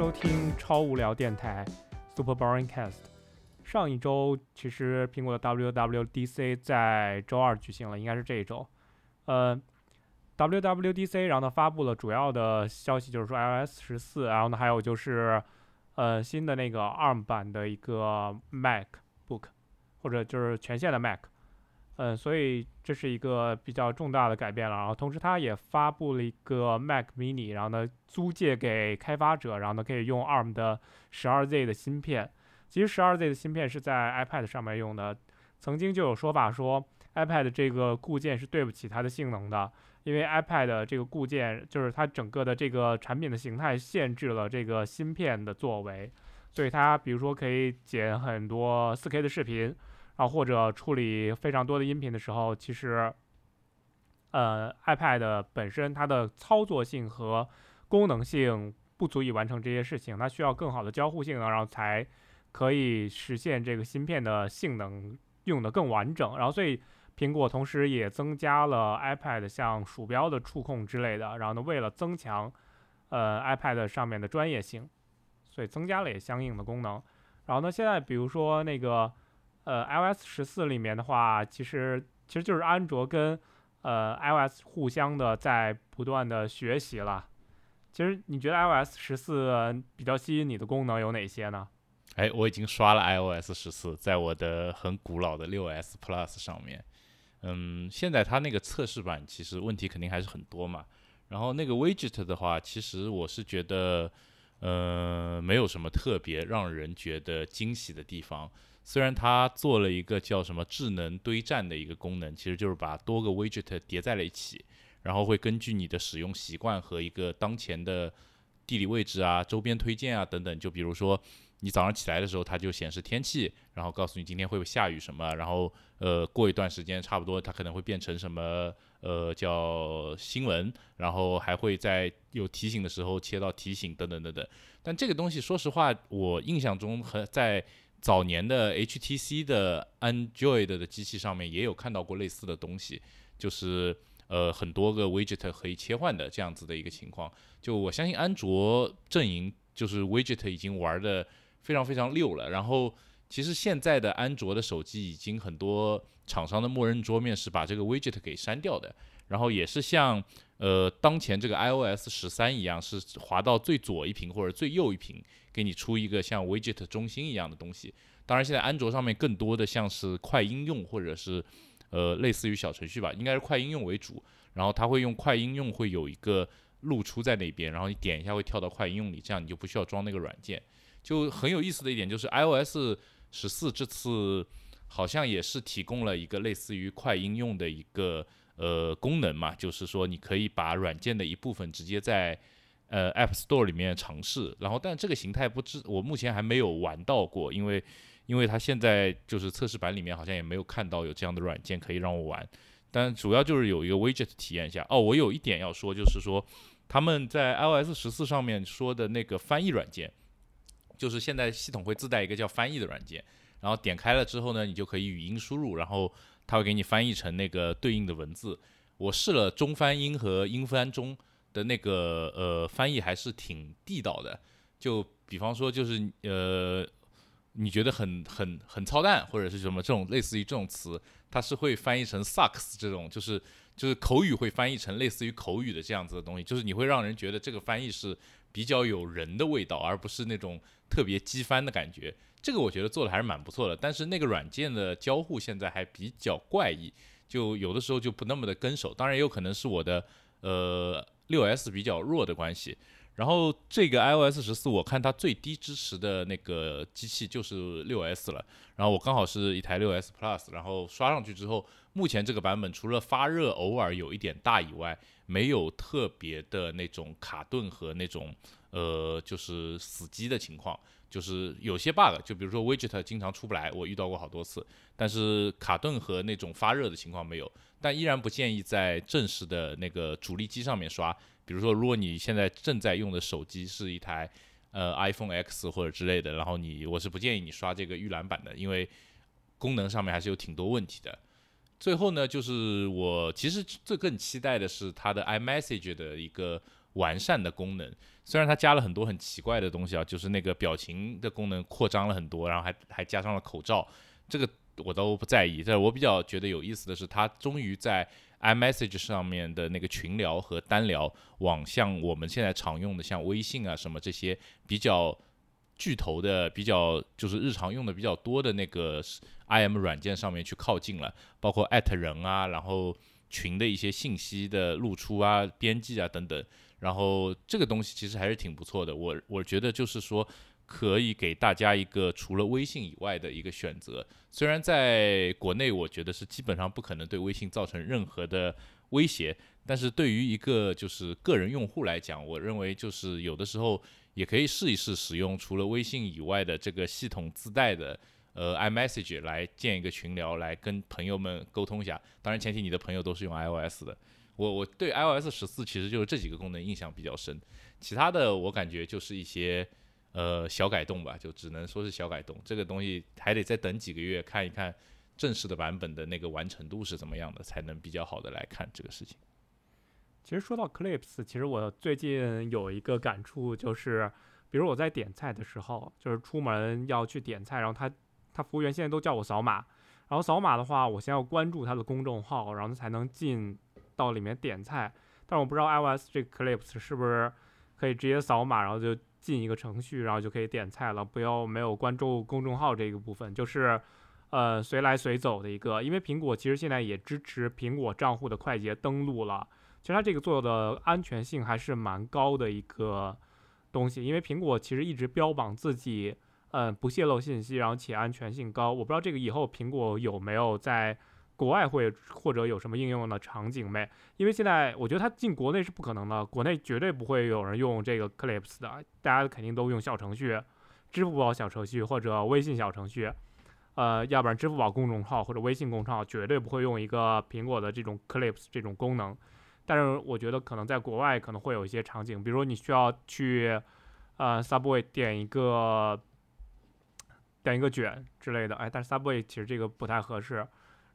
收听超无聊电台 Super Boring Cast。上一周其实苹果的 WWDC 在周二举行了，应该是这一周。呃，WWDC 然后呢发布了主要的消息，就是说 iOS 十四，然后呢还有就是呃新的那个 ARM 版的一个 MacBook，或者就是全线的 Mac。嗯，所以这是一个比较重大的改变了。然后同时，它也发布了一个 Mac Mini，然后呢租借给开发者，然后呢可以用 ARM 的 12Z 的芯片。其实 12Z 的芯片是在 iPad 上面用的。曾经就有说法说 iPad 这个固件是对不起它的性能的，因为 iPad 这个固件就是它整个的这个产品的形态限制了这个芯片的作为，所以它比如说可以剪很多 4K 的视频。啊，或者处理非常多的音频的时候，其实，呃，iPad 本身它的操作性和功能性不足以完成这些事情，它需要更好的交互性能，然后才可以实现这个芯片的性能用的更完整。然后，所以苹果同时也增加了 iPad 像鼠标的触控之类的，然后呢，为了增强呃 iPad 上面的专业性，所以增加了也相应的功能。然后呢，现在比如说那个。呃，iOS 十四里面的话，其实其实就是安卓跟呃 iOS 互相的在不断的学习了。其实你觉得 iOS 十四比较吸引你的功能有哪些呢？哎，我已经刷了 iOS 十四，在我的很古老的六 S Plus 上面。嗯，现在它那个测试版其实问题肯定还是很多嘛。然后那个 Widget 的话，其实我是觉得，呃，没有什么特别让人觉得惊喜的地方。虽然它做了一个叫什么智能堆栈的一个功能，其实就是把多个 widget 叠在了一起，然后会根据你的使用习惯和一个当前的地理位置啊、周边推荐啊等等，就比如说你早上起来的时候，它就显示天气，然后告诉你今天会下雨什么，然后呃过一段时间差不多它可能会变成什么呃叫新闻，然后还会在有提醒的时候切到提醒等等等等。但这个东西说实话，我印象中和在早年的 HTC 的 Android 的机器上面也有看到过类似的东西，就是呃很多个 widget 可以切换的这样子的一个情况。就我相信安卓阵营就是 widget 已经玩的非常非常溜了。然后其实现在的安卓的手机已经很多厂商的默认桌面是把这个 widget 给删掉的。然后也是像呃当前这个 iOS 十三一样，是滑到最左一屏或者最右一屏。给你出一个像 widget 中心一样的东西，当然现在安卓上面更多的像是快应用或者是呃类似于小程序吧，应该是快应用为主。然后它会用快应用会有一个露出在那边，然后你点一下会跳到快应用里，这样你就不需要装那个软件。就很有意思的一点就是 iOS 十四这次好像也是提供了一个类似于快应用的一个呃功能嘛，就是说你可以把软件的一部分直接在呃，App Store 里面尝试，然后但这个形态不知我目前还没有玩到过，因为因为它现在就是测试版里面好像也没有看到有这样的软件可以让我玩，但主要就是有一个 Widget 体验一下。哦，我有一点要说，就是说他们在 iOS 十四上面说的那个翻译软件，就是现在系统会自带一个叫翻译的软件，然后点开了之后呢，你就可以语音输入，然后它会给你翻译成那个对应的文字。我试了中翻英和英翻中。的那个呃翻译还是挺地道的，就比方说就是呃你觉得很很很操蛋或者是什么这种类似于这种词，它是会翻译成 sucks 这种，就是就是口语会翻译成类似于口语的这样子的东西，就是你会让人觉得这个翻译是比较有人的味道，而不是那种特别机翻的感觉。这个我觉得做的还是蛮不错的，但是那个软件的交互现在还比较怪异，就有的时候就不那么的跟手。当然也有可能是我的呃。六 S 比较弱的关系，然后这个 iOS 十四，我看它最低支持的那个机器就是六 S 了。然后我刚好是一台六 S Plus，然后刷上去之后，目前这个版本除了发热偶尔有一点大以外，没有特别的那种卡顿和那种呃就是死机的情况。就是有些 bug，就比如说 widget 经常出不来，我遇到过好多次。但是卡顿和那种发热的情况没有。但依然不建议在正式的那个主力机上面刷。比如说，如果你现在正在用的手机是一台呃 iPhone X 或者之类的，然后你我是不建议你刷这个预览版的，因为功能上面还是有挺多问题的。最后呢，就是我其实最更期待的是它的 iMessage 的一个完善的功能。虽然它加了很多很奇怪的东西啊，就是那个表情的功能扩张了很多，然后还还加上了口罩，这个我都不在意。但是我比较觉得有意思的是，它终于在 iMessage 上面的那个群聊和单聊，往像我们现在常用的像微信啊什么这些比较巨头的、比较就是日常用的比较多的那个 IM 软件上面去靠近了，包括艾特人啊，然后群的一些信息的露出啊、编辑啊等等。然后这个东西其实还是挺不错的，我我觉得就是说可以给大家一个除了微信以外的一个选择。虽然在国内我觉得是基本上不可能对微信造成任何的威胁，但是对于一个就是个人用户来讲，我认为就是有的时候也可以试一试使用除了微信以外的这个系统自带的呃 iMessage 来建一个群聊，来跟朋友们沟通一下。当然前提你的朋友都是用 iOS 的。我我对 iOS 十四其实就是这几个功能印象比较深，其他的我感觉就是一些呃小改动吧，就只能说是小改动。这个东西还得再等几个月看一看正式的版本的那个完成度是怎么样的，才能比较好的来看这个事情。其实说到 Clips，其实我最近有一个感触就是，比如我在点菜的时候，就是出门要去点菜，然后他他服务员现在都叫我扫码，然后扫码的话，我先要关注他的公众号，然后才能进。到里面点菜，但是我不知道 iOS 这个 Clips 是不是可以直接扫码，然后就进一个程序，然后就可以点菜了。不要没有关注公众号这个部分，就是呃随来随走的一个。因为苹果其实现在也支持苹果账户的快捷登录了，其实它这个做的安全性还是蛮高的一个东西。因为苹果其实一直标榜自己嗯不泄露信息，然后且安全性高。我不知道这个以后苹果有没有在。国外会或者有什么应用的场景没？因为现在我觉得它进国内是不可能的，国内绝对不会有人用这个 Clips 的，大家肯定都用小程序，支付宝小程序或者微信小程序，呃，要不然支付宝公众号或者微信公众号绝对不会用一个苹果的这种 Clips 这种功能。但是我觉得可能在国外可能会有一些场景，比如说你需要去呃 Subway 点一个点一个卷之类的，哎，但是 Subway 其实这个不太合适。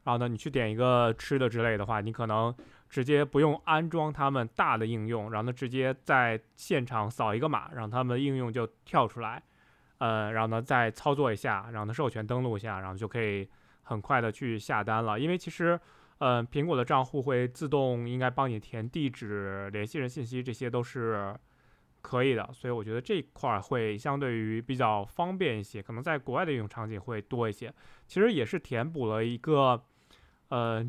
然后呢，你去点一个吃的之类的话，你可能直接不用安装他们大的应用，然后呢，直接在现场扫一个码，让他们应用就跳出来，呃，然后呢再操作一下，然后呢授权登录一下，然后就可以很快的去下单了。因为其实，呃，苹果的账户会自动应该帮你填地址、联系人信息，这些都是可以的。所以我觉得这一块儿会相对于比较方便一些，可能在国外的应用场景会多一些。其实也是填补了一个。呃，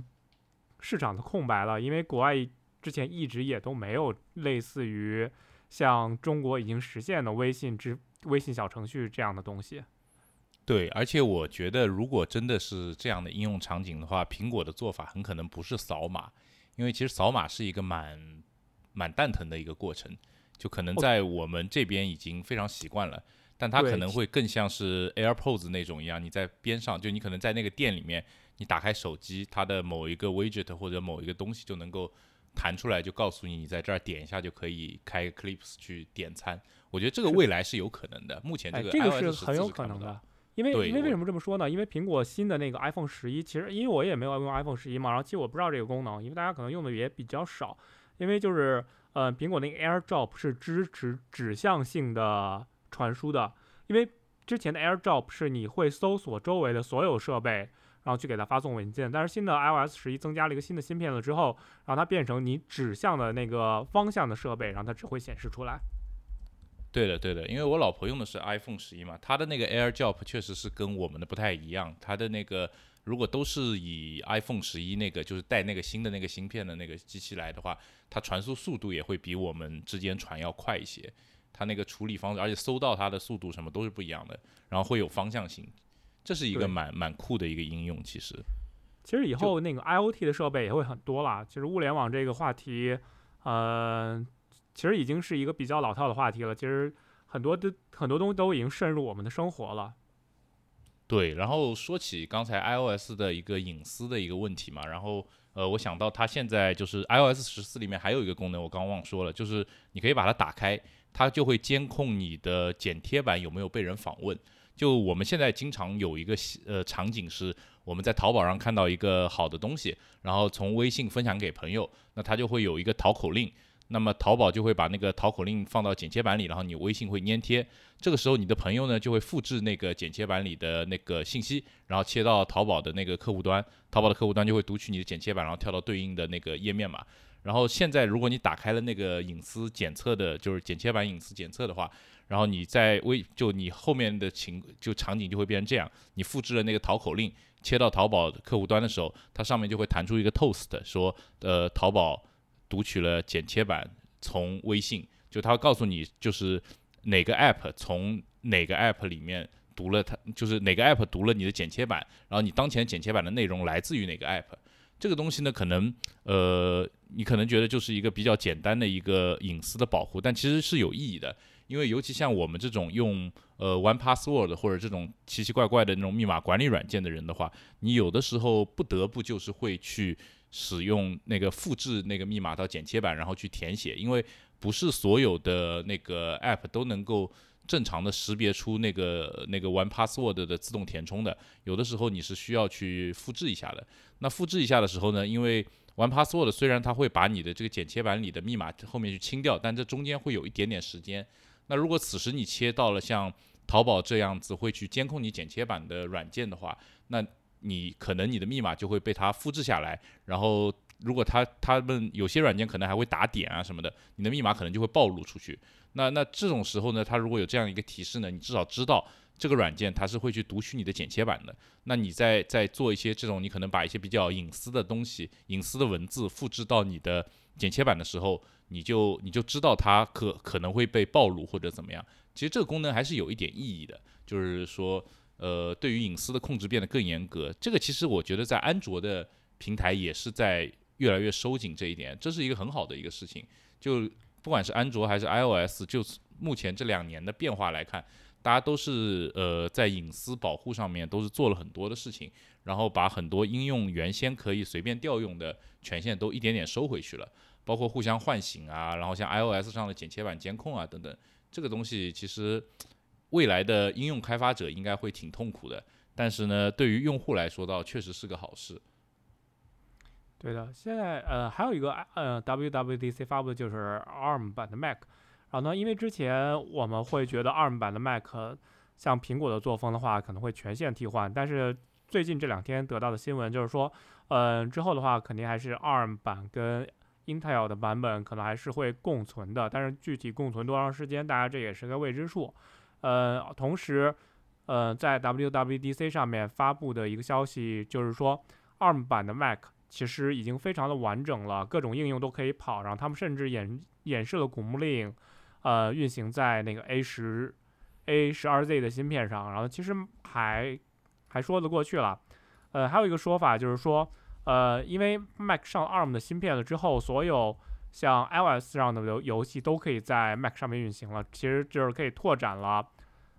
市场的空白了，因为国外之前一直也都没有类似于像中国已经实现的微信支、微信小程序这样的东西。对，而且我觉得，如果真的是这样的应用场景的话，苹果的做法很可能不是扫码，因为其实扫码是一个蛮蛮蛋疼的一个过程，就可能在我们这边已经非常习惯了，但它可能会更像是 AirPods 那种一样，你在边上，就你可能在那个店里面。你打开手机，它的某一个 widget 或者某一个东西就能够弹出来，就告诉你你在这儿点一下就可以开 Clips 去点餐。我觉得这个未来是有可能的。目前这个这个是很有可能的，因为因为为什么这么说呢？因为苹果新的那个 iPhone 十一，其实因为我也没有用 iPhone 十一嘛，然后其实我不知道这个功能，因为大家可能用的也比较少。因为就是呃，苹果那个 AirDrop 是支持指向性的传输的，因为之前的 AirDrop 是你会搜索周围的所有设备。然后去给它发送文件，但是新的 iOS 十一增加了一个新的芯片了之后，然后它变成你指向的那个方向的设备，然后它只会显示出来。对的，对的，因为我老婆用的是 iPhone 十一嘛，它的那个 AirDrop 确实是跟我们的不太一样。它的那个如果都是以 iPhone 十一那个就是带那个新的那个芯片的那个机器来的话，它传输速度也会比我们之间传要快一些。它那个处理方式，而且搜到它的速度什么都是不一样的，然后会有方向性。这是一个蛮蛮酷的一个应用，其实，其实以后那个 IOT 的设备也会很多啦。其实物联网这个话题，呃，其实已经是一个比较老套的话题了。其实很多的很多东西都已经渗入我们的生活了。对，然后说起刚才 iOS 的一个隐私的一个问题嘛，然后呃，我想到它现在就是 iOS 十四里面还有一个功能，我刚忘说了，就是你可以把它打开，它就会监控你的剪贴板有没有被人访问。就我们现在经常有一个呃场景是，我们在淘宝上看到一个好的东西，然后从微信分享给朋友，那它就会有一个淘口令，那么淘宝就会把那个淘口令放到剪切板里，然后你微信会粘贴。这个时候你的朋友呢就会复制那个剪切板里的那个信息，然后切到淘宝的那个客户端，淘宝的客户端就会读取你的剪切板，然后跳到对应的那个页面嘛。然后现在如果你打开了那个隐私检测的，就是剪切板隐私检测的话，然后你在微就你后面的情就场景就会变成这样，你复制了那个淘口令，切到淘宝客户端的时候，它上面就会弹出一个 toast，说呃淘宝。读取了剪切板从微信，就他告诉你，就是哪个 app 从哪个 app 里面读了它，就是哪个 app 读了你的剪切板，然后你当前剪切板的内容来自于哪个 app。这个东西呢，可能呃，你可能觉得就是一个比较简单的一个隐私的保护，但其实是有意义的，因为尤其像我们这种用呃 One Password 或者这种奇奇怪怪的那种密码管理软件的人的话，你有的时候不得不就是会去。使用那个复制那个密码到剪切板，然后去填写，因为不是所有的那个 app 都能够正常的识别出那个那个 one password 的自动填充的，有的时候你是需要去复制一下的。那复制一下的时候呢，因为 one password 虽然它会把你的这个剪切板里的密码后面去清掉，但这中间会有一点点时间。那如果此时你切到了像淘宝这样子会去监控你剪切板的软件的话，那你可能你的密码就会被它复制下来，然后如果它它们有些软件可能还会打点啊什么的，你的密码可能就会暴露出去。那那这种时候呢，它如果有这样一个提示呢，你至少知道这个软件它是会去读取你的剪切板的。那你在在做一些这种你可能把一些比较隐私的东西、隐私的文字复制到你的剪切板的时候，你就你就知道它可可能会被暴露或者怎么样。其实这个功能还是有一点意义的，就是说。呃，对于隐私的控制变得更严格，这个其实我觉得在安卓的平台也是在越来越收紧这一点，这是一个很好的一个事情。就不管是安卓还是 iOS，就目前这两年的变化来看，大家都是呃在隐私保护上面都是做了很多的事情，然后把很多应用原先可以随便调用的权限都一点点收回去了，包括互相唤醒啊，然后像 iOS 上的剪切板监控啊等等，这个东西其实。未来的应用开发者应该会挺痛苦的，但是呢，对于用户来说，倒确实是个好事。对的，现在呃还有一个呃 WWDC 发布的就是 ARM 版的 Mac，然后呢，因为之前我们会觉得 ARM 版的 Mac 像苹果的作风的话，可能会全线替换，但是最近这两天得到的新闻就是说，嗯，之后的话肯定还是 ARM 版跟 Intel 的版本可能还是会共存的，但是具体共存多长时间，大家这也是个未知数。呃，同时，呃，在 WWDC 上面发布的一个消息就是说，ARM 版的 Mac 其实已经非常的完整了，各种应用都可以跑。然后他们甚至演演示了古墓丽影，呃，运行在那个 A 十 A 十二 Z 的芯片上。然后其实还还说得过去了。呃，还有一个说法就是说，呃，因为 Mac 上 ARM 的芯片了之后，所有像 iOS 上的游游戏都可以在 Mac 上面运行了，其实就是可以拓展了，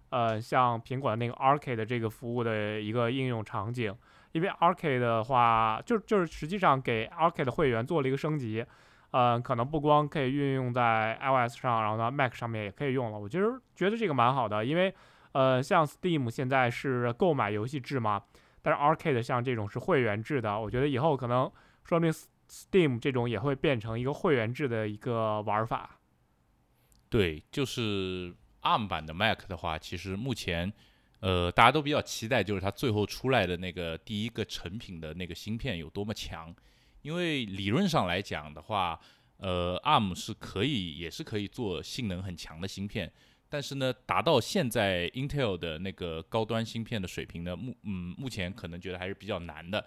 呃，像苹果的那个 Arcade 这个服务的一个应用场景。因为 Arcade 的话，就就是实际上给 Arcade 会员做了一个升级，呃，可能不光可以运用在 iOS 上，然后呢 Mac 上面也可以用了。我其实觉得这个蛮好的，因为呃，像 Steam 现在是购买游戏制嘛，但是 Arcade 像这种是会员制的，我觉得以后可能说明。Steam 这种也会变成一个会员制的一个玩法。对，就是 ARM 版的 Mac 的话，其实目前呃大家都比较期待，就是它最后出来的那个第一个成品的那个芯片有多么强。因为理论上来讲的话，呃，ARM 是可以也是可以做性能很强的芯片，但是呢，达到现在 Intel 的那个高端芯片的水平呢，目嗯目前可能觉得还是比较难的。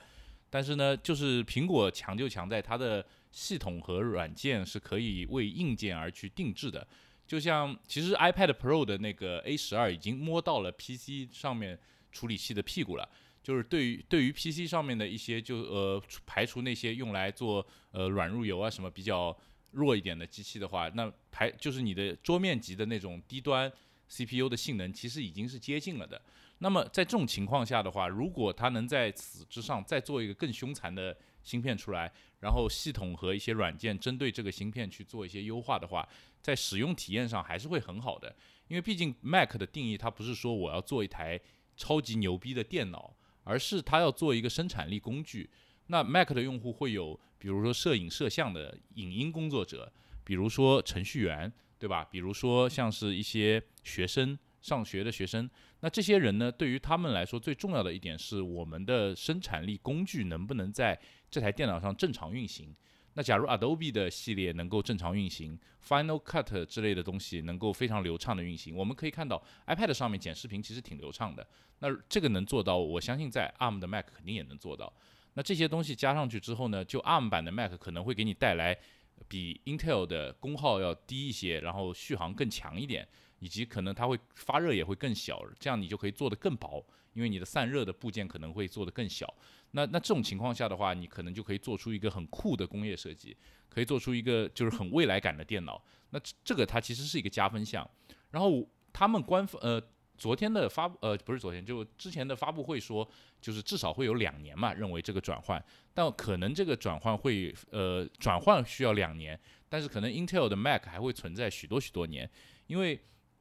但是呢，就是苹果强就强在它的系统和软件是可以为硬件而去定制的。就像其实 iPad Pro 的那个 A 十二已经摸到了 PC 上面处理器的屁股了。就是对于对于 PC 上面的一些就呃排除那些用来做呃软入油啊什么比较弱一点的机器的话，那排就是你的桌面级的那种低端 CPU 的性能其实已经是接近了的。那么在这种情况下的话，如果它能在此之上再做一个更凶残的芯片出来，然后系统和一些软件针对这个芯片去做一些优化的话，在使用体验上还是会很好的。因为毕竟 Mac 的定义它不是说我要做一台超级牛逼的电脑，而是它要做一个生产力工具。那 Mac 的用户会有，比如说摄影摄像的影音工作者。比如说程序员，对吧？比如说像是一些学生上学的学生，那这些人呢，对于他们来说最重要的一点是我们的生产力工具能不能在这台电脑上正常运行。那假如 Adobe 的系列能够正常运行，Final Cut 之类的东西能够非常流畅的运行，我们可以看到 iPad 上面剪视频其实挺流畅的。那这个能做到，我相信在 ARM 的 Mac 肯定也能做到。那这些东西加上去之后呢，就 ARM 版的 Mac 可能会给你带来比 Intel 的功耗要低一些，然后续航更强一点，以及可能它会发热也会更小，这样你就可以做得更薄，因为你的散热的部件可能会做得更小。那那这种情况下的话，你可能就可以做出一个很酷的工业设计，可以做出一个就是很未来感的电脑。那这个它其实是一个加分项。然后他们官方呃昨天的发呃不是昨天就之前的发布会说，就是至少会有两年嘛，认为这个转换，但可能这个转换会呃转换需要两年，但是可能 Intel 的 Mac 还会存在许多许多年，因为。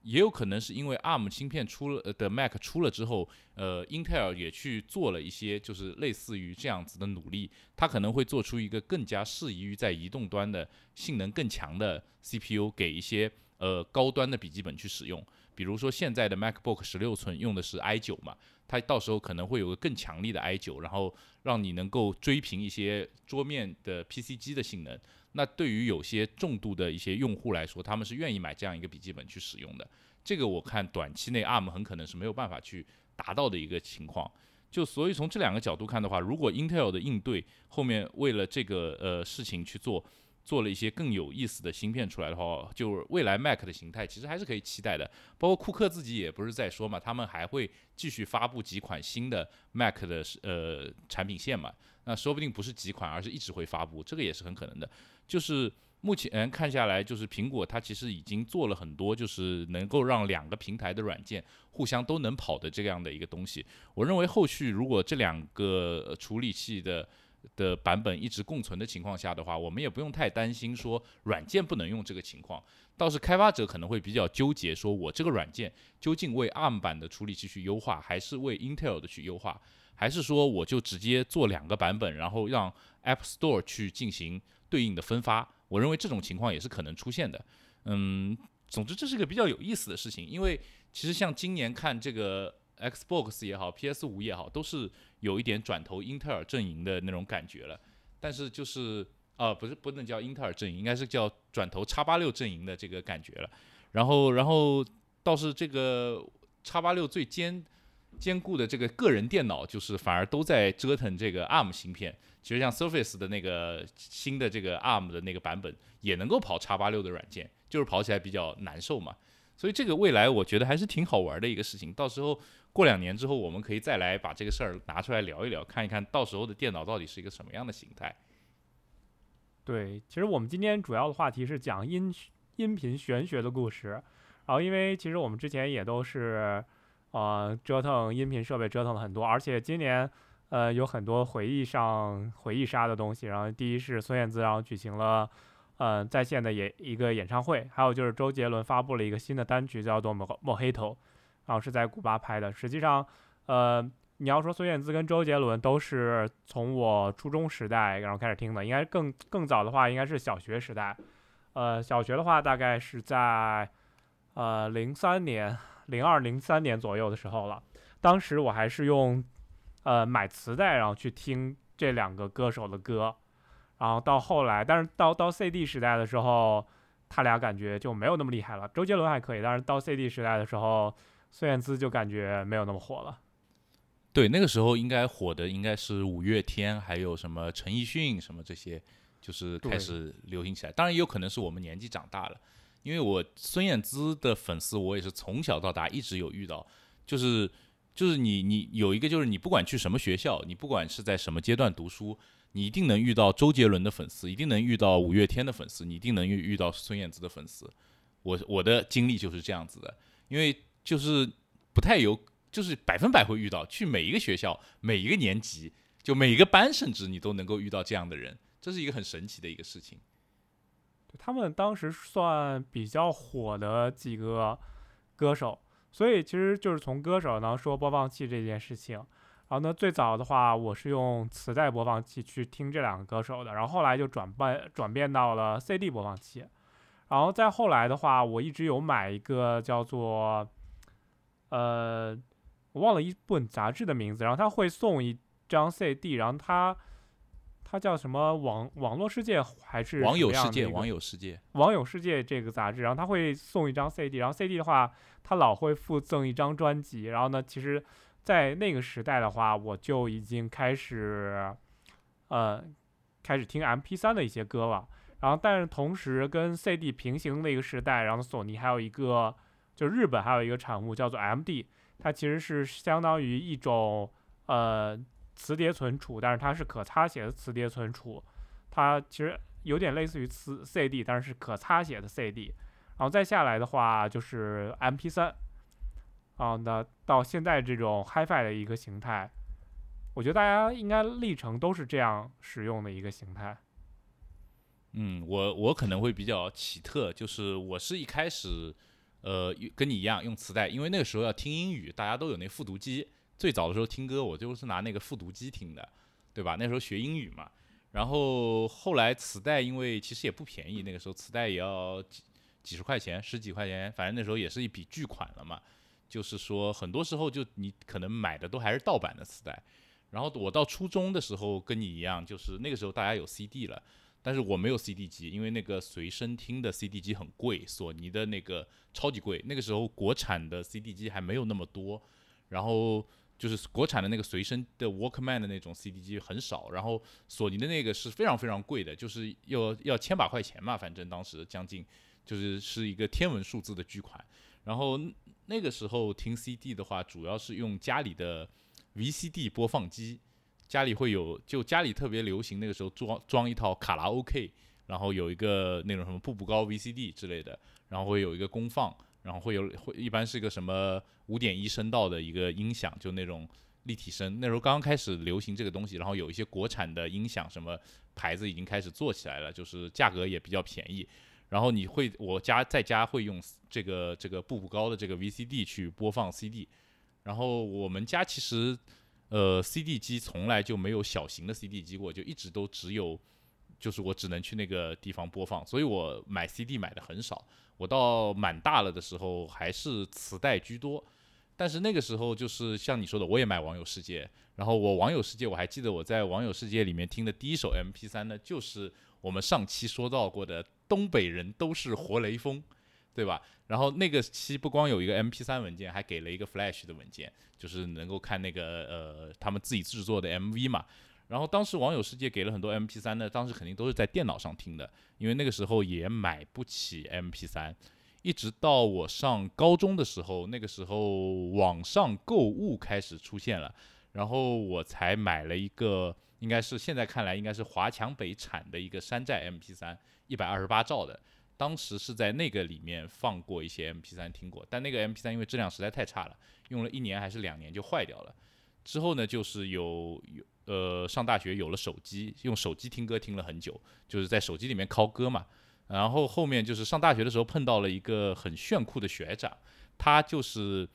也有可能是因为 ARM 芯片出了的 Mac 出了之后，呃，Intel 也去做了一些就是类似于这样子的努力，它可能会做出一个更加适宜于在移动端的性能更强的 CPU 给一些呃高端的笔记本去使用。比如说现在的 MacBook 十六寸用的是 i9 嘛，它到时候可能会有个更强力的 i9，然后让你能够追平一些桌面的 PC 机的性能。那对于有些重度的一些用户来说，他们是愿意买这样一个笔记本去使用的。这个我看短期内 ARM 很可能是没有办法去达到的一个情况。就所以从这两个角度看的话，如果 Intel 的应对后面为了这个呃事情去做，做了一些更有意思的芯片出来的话，就未来 Mac 的形态其实还是可以期待的。包括库克自己也不是在说嘛，他们还会继续发布几款新的 Mac 的呃产品线嘛。那说不定不是几款，而是一直会发布，这个也是很可能的。就是目前看下来，就是苹果它其实已经做了很多，就是能够让两个平台的软件互相都能跑的这样的一个东西。我认为后续如果这两个处理器的的版本一直共存的情况下的话，我们也不用太担心说软件不能用这个情况。倒是开发者可能会比较纠结，说我这个软件究竟为 ARM 版的处理器去优化，还是为 Intel 的去优化？还是说我就直接做两个版本，然后让 App Store 去进行对应的分发？我认为这种情况也是可能出现的。嗯，总之这是个比较有意思的事情，因为其实像今年看这个 Xbox 也好，PS 五也好，都是有一点转投英特尔阵营的那种感觉了。但是就是啊，不是不能叫英特尔阵营，应该是叫转投叉八六阵营的这个感觉了。然后，然后倒是这个叉八六最坚坚固的这个个人电脑，就是反而都在折腾这个 ARM 芯片。其实像 Surface 的那个新的这个 ARM 的那个版本，也能够跑叉八六的软件，就是跑起来比较难受嘛。所以这个未来我觉得还是挺好玩的一个事情。到时候过两年之后，我们可以再来把这个事儿拿出来聊一聊，看一看到时候的电脑到底是一个什么样的形态。对，其实我们今天主要的话题是讲音音频玄学的故事。然后因为其实我们之前也都是。呃，折腾音频设备折腾了很多，而且今年，呃，有很多回忆上回忆杀的东西。然后第一是孙燕姿，然后举行了，呃，在线的演一个演唱会，还有就是周杰伦发布了一个新的单曲，叫做《莫莫黑头》，然后是在古巴拍的。实际上，呃，你要说孙燕姿跟周杰伦都是从我初中时代然后开始听的，应该更更早的话应该是小学时代，呃，小学的话大概是在，呃，零三年。零二零三年左右的时候了，当时我还是用，呃，买磁带然后去听这两个歌手的歌，然后到后来，但是到到 CD 时代的时候，他俩感觉就没有那么厉害了。周杰伦还可以，但是到 CD 时代的时候，孙燕姿就感觉没有那么火了。对，那个时候应该火的应该是五月天，还有什么陈奕迅什么这些，就是开始流行起来。当然也有可能是我们年纪长大了。因为我孙燕姿的粉丝，我也是从小到大一直有遇到，就是就是你你有一个就是你不管去什么学校，你不管是在什么阶段读书，你一定能遇到周杰伦的粉丝，一定能遇到五月天的粉丝，你一定能遇遇到孙燕姿的粉丝。我我的经历就是这样子的，因为就是不太有，就是百分百会遇到，去每一个学校，每一个年级，就每一个班，甚至你都能够遇到这样的人，这是一个很神奇的一个事情。他们当时算比较火的几个歌手，所以其实就是从歌手呢说播放器这件事情。然后呢，最早的话我是用磁带播放器去听这两个歌手的，然后后来就转变转变到了 CD 播放器。然后再后来的话，我一直有买一个叫做，呃，我忘了一本杂志的名字，然后他会送一张 CD，然后它它叫什么网网络世界还是网友世界，网友世界，网友世界这个杂志，然后他会送一张 CD，然后 CD 的话，他老会附赠一张专辑。然后呢，其实，在那个时代的话，我就已经开始，呃，开始听 MP3 的一些歌了。然后，但是同时跟 CD 平行的一个时代，然后索尼还有一个，就日本还有一个产物叫做 MD，它其实是相当于一种呃磁碟存储，但是它是可擦写的磁碟存储，它其实有点类似于磁 CD，但是是可擦写的 CD。然后再下来的话就是 MP3，啊，那到现在这种 HiFi 的一个形态，我觉得大家应该历程都是这样使用的一个形态。嗯，我我可能会比较奇特，就是我是一开始，呃，跟你一样用磁带，因为那个时候要听英语，大家都有那复读机。最早的时候听歌，我就是拿那个复读机听的，对吧？那时候学英语嘛。然后后来磁带，因为其实也不便宜，那个时候磁带也要几几十块钱、十几块钱，反正那时候也是一笔巨款了嘛。就是说，很多时候就你可能买的都还是盗版的磁带。然后我到初中的时候跟你一样，就是那个时候大家有 CD 了。但是我没有 CD 机，因为那个随身听的 CD 机很贵，索尼的那个超级贵。那个时候国产的 CD 机还没有那么多，然后就是国产的那个随身的 Walkman 的那种 CD 机很少，然后索尼的那个是非常非常贵的，就是要要千把块钱嘛，反正当时将近就是是一个天文数字的巨款。然后那个时候听 CD 的话，主要是用家里的 VCD 播放机。家里会有，就家里特别流行那个时候装装一套卡拉 OK，然后有一个那种什么步步高 VCD 之类的，然后会有一个功放，然后会有会一般是一个什么五点一声道的一个音响，就那种立体声。那时候刚刚开始流行这个东西，然后有一些国产的音响什么牌子已经开始做起来了，就是价格也比较便宜。然后你会我家在家会用这个这个步步高的这个 VCD 去播放 CD，然后我们家其实。呃，CD 机从来就没有小型的 CD 机过，就一直都只有，就是我只能去那个地方播放，所以我买 CD 买的很少。我到蛮大了的时候还是磁带居多，但是那个时候就是像你说的，我也买网友世界，然后我网友世界我还记得我在网友世界里面听的第一首 MP3 呢，就是我们上期说到过的东北人都是活雷锋。对吧？然后那个期不光有一个 MP3 文件，还给了一个 Flash 的文件，就是能够看那个呃他们自己制作的 MV 嘛。然后当时网友世界给了很多 MP3 呢，当时肯定都是在电脑上听的，因为那个时候也买不起 MP3。一直到我上高中的时候，那个时候网上购物开始出现了，然后我才买了一个，应该是现在看来应该是华强北产的一个山寨 MP3，一百二十八兆的。当时是在那个里面放过一些 MP3 听过，但那个 MP3 因为质量实在太差了，用了一年还是两年就坏掉了。之后呢，就是有有呃上大学有了手机，用手机听歌听了很久，就是在手机里面拷歌嘛。然后后面就是上大学的时候碰到了一个很炫酷的学长，他就是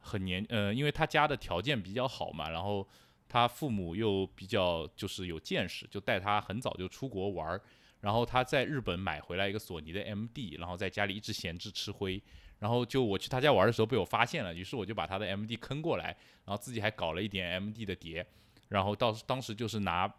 很年呃，因为他家的条件比较好嘛，然后他父母又比较就是有见识，就带他很早就出国玩儿。然后他在日本买回来一个索尼的 MD，然后在家里一直闲置吃灰。然后就我去他家玩的时候被我发现了，于是我就把他的 MD 坑过来，然后自己还搞了一点 MD 的碟。然后到当时就是拿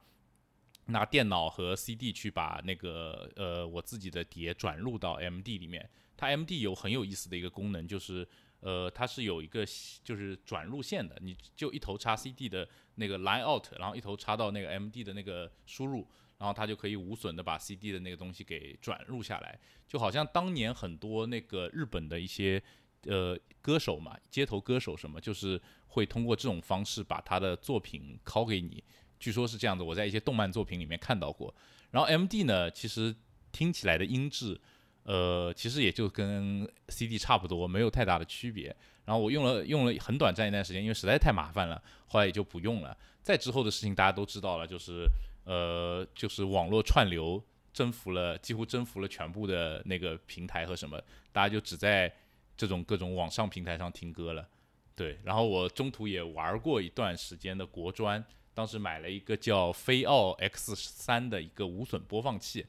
拿电脑和 CD 去把那个呃我自己的碟转录到 MD 里面。它 MD 有很有意思的一个功能，就是呃它是有一个就是转录线的，你就一头插 CD 的那个 line out，然后一头插到那个 MD 的那个输入。然后它就可以无损的把 CD 的那个东西给转入下来，就好像当年很多那个日本的一些呃歌手嘛，街头歌手什么，就是会通过这种方式把他的作品拷给你。据说是这样子，我在一些动漫作品里面看到过。然后 MD 呢，其实听起来的音质，呃，其实也就跟 CD 差不多，没有太大的区别。然后我用了用了很短暂一段时间，因为实在太麻烦了，后来也就不用了。再之后的事情大家都知道了，就是。呃，就是网络串流征服了，几乎征服了全部的那个平台和什么，大家就只在这种各种网上平台上听歌了。对，然后我中途也玩过一段时间的国专，当时买了一个叫飞奥 X 三的一个无损播放器，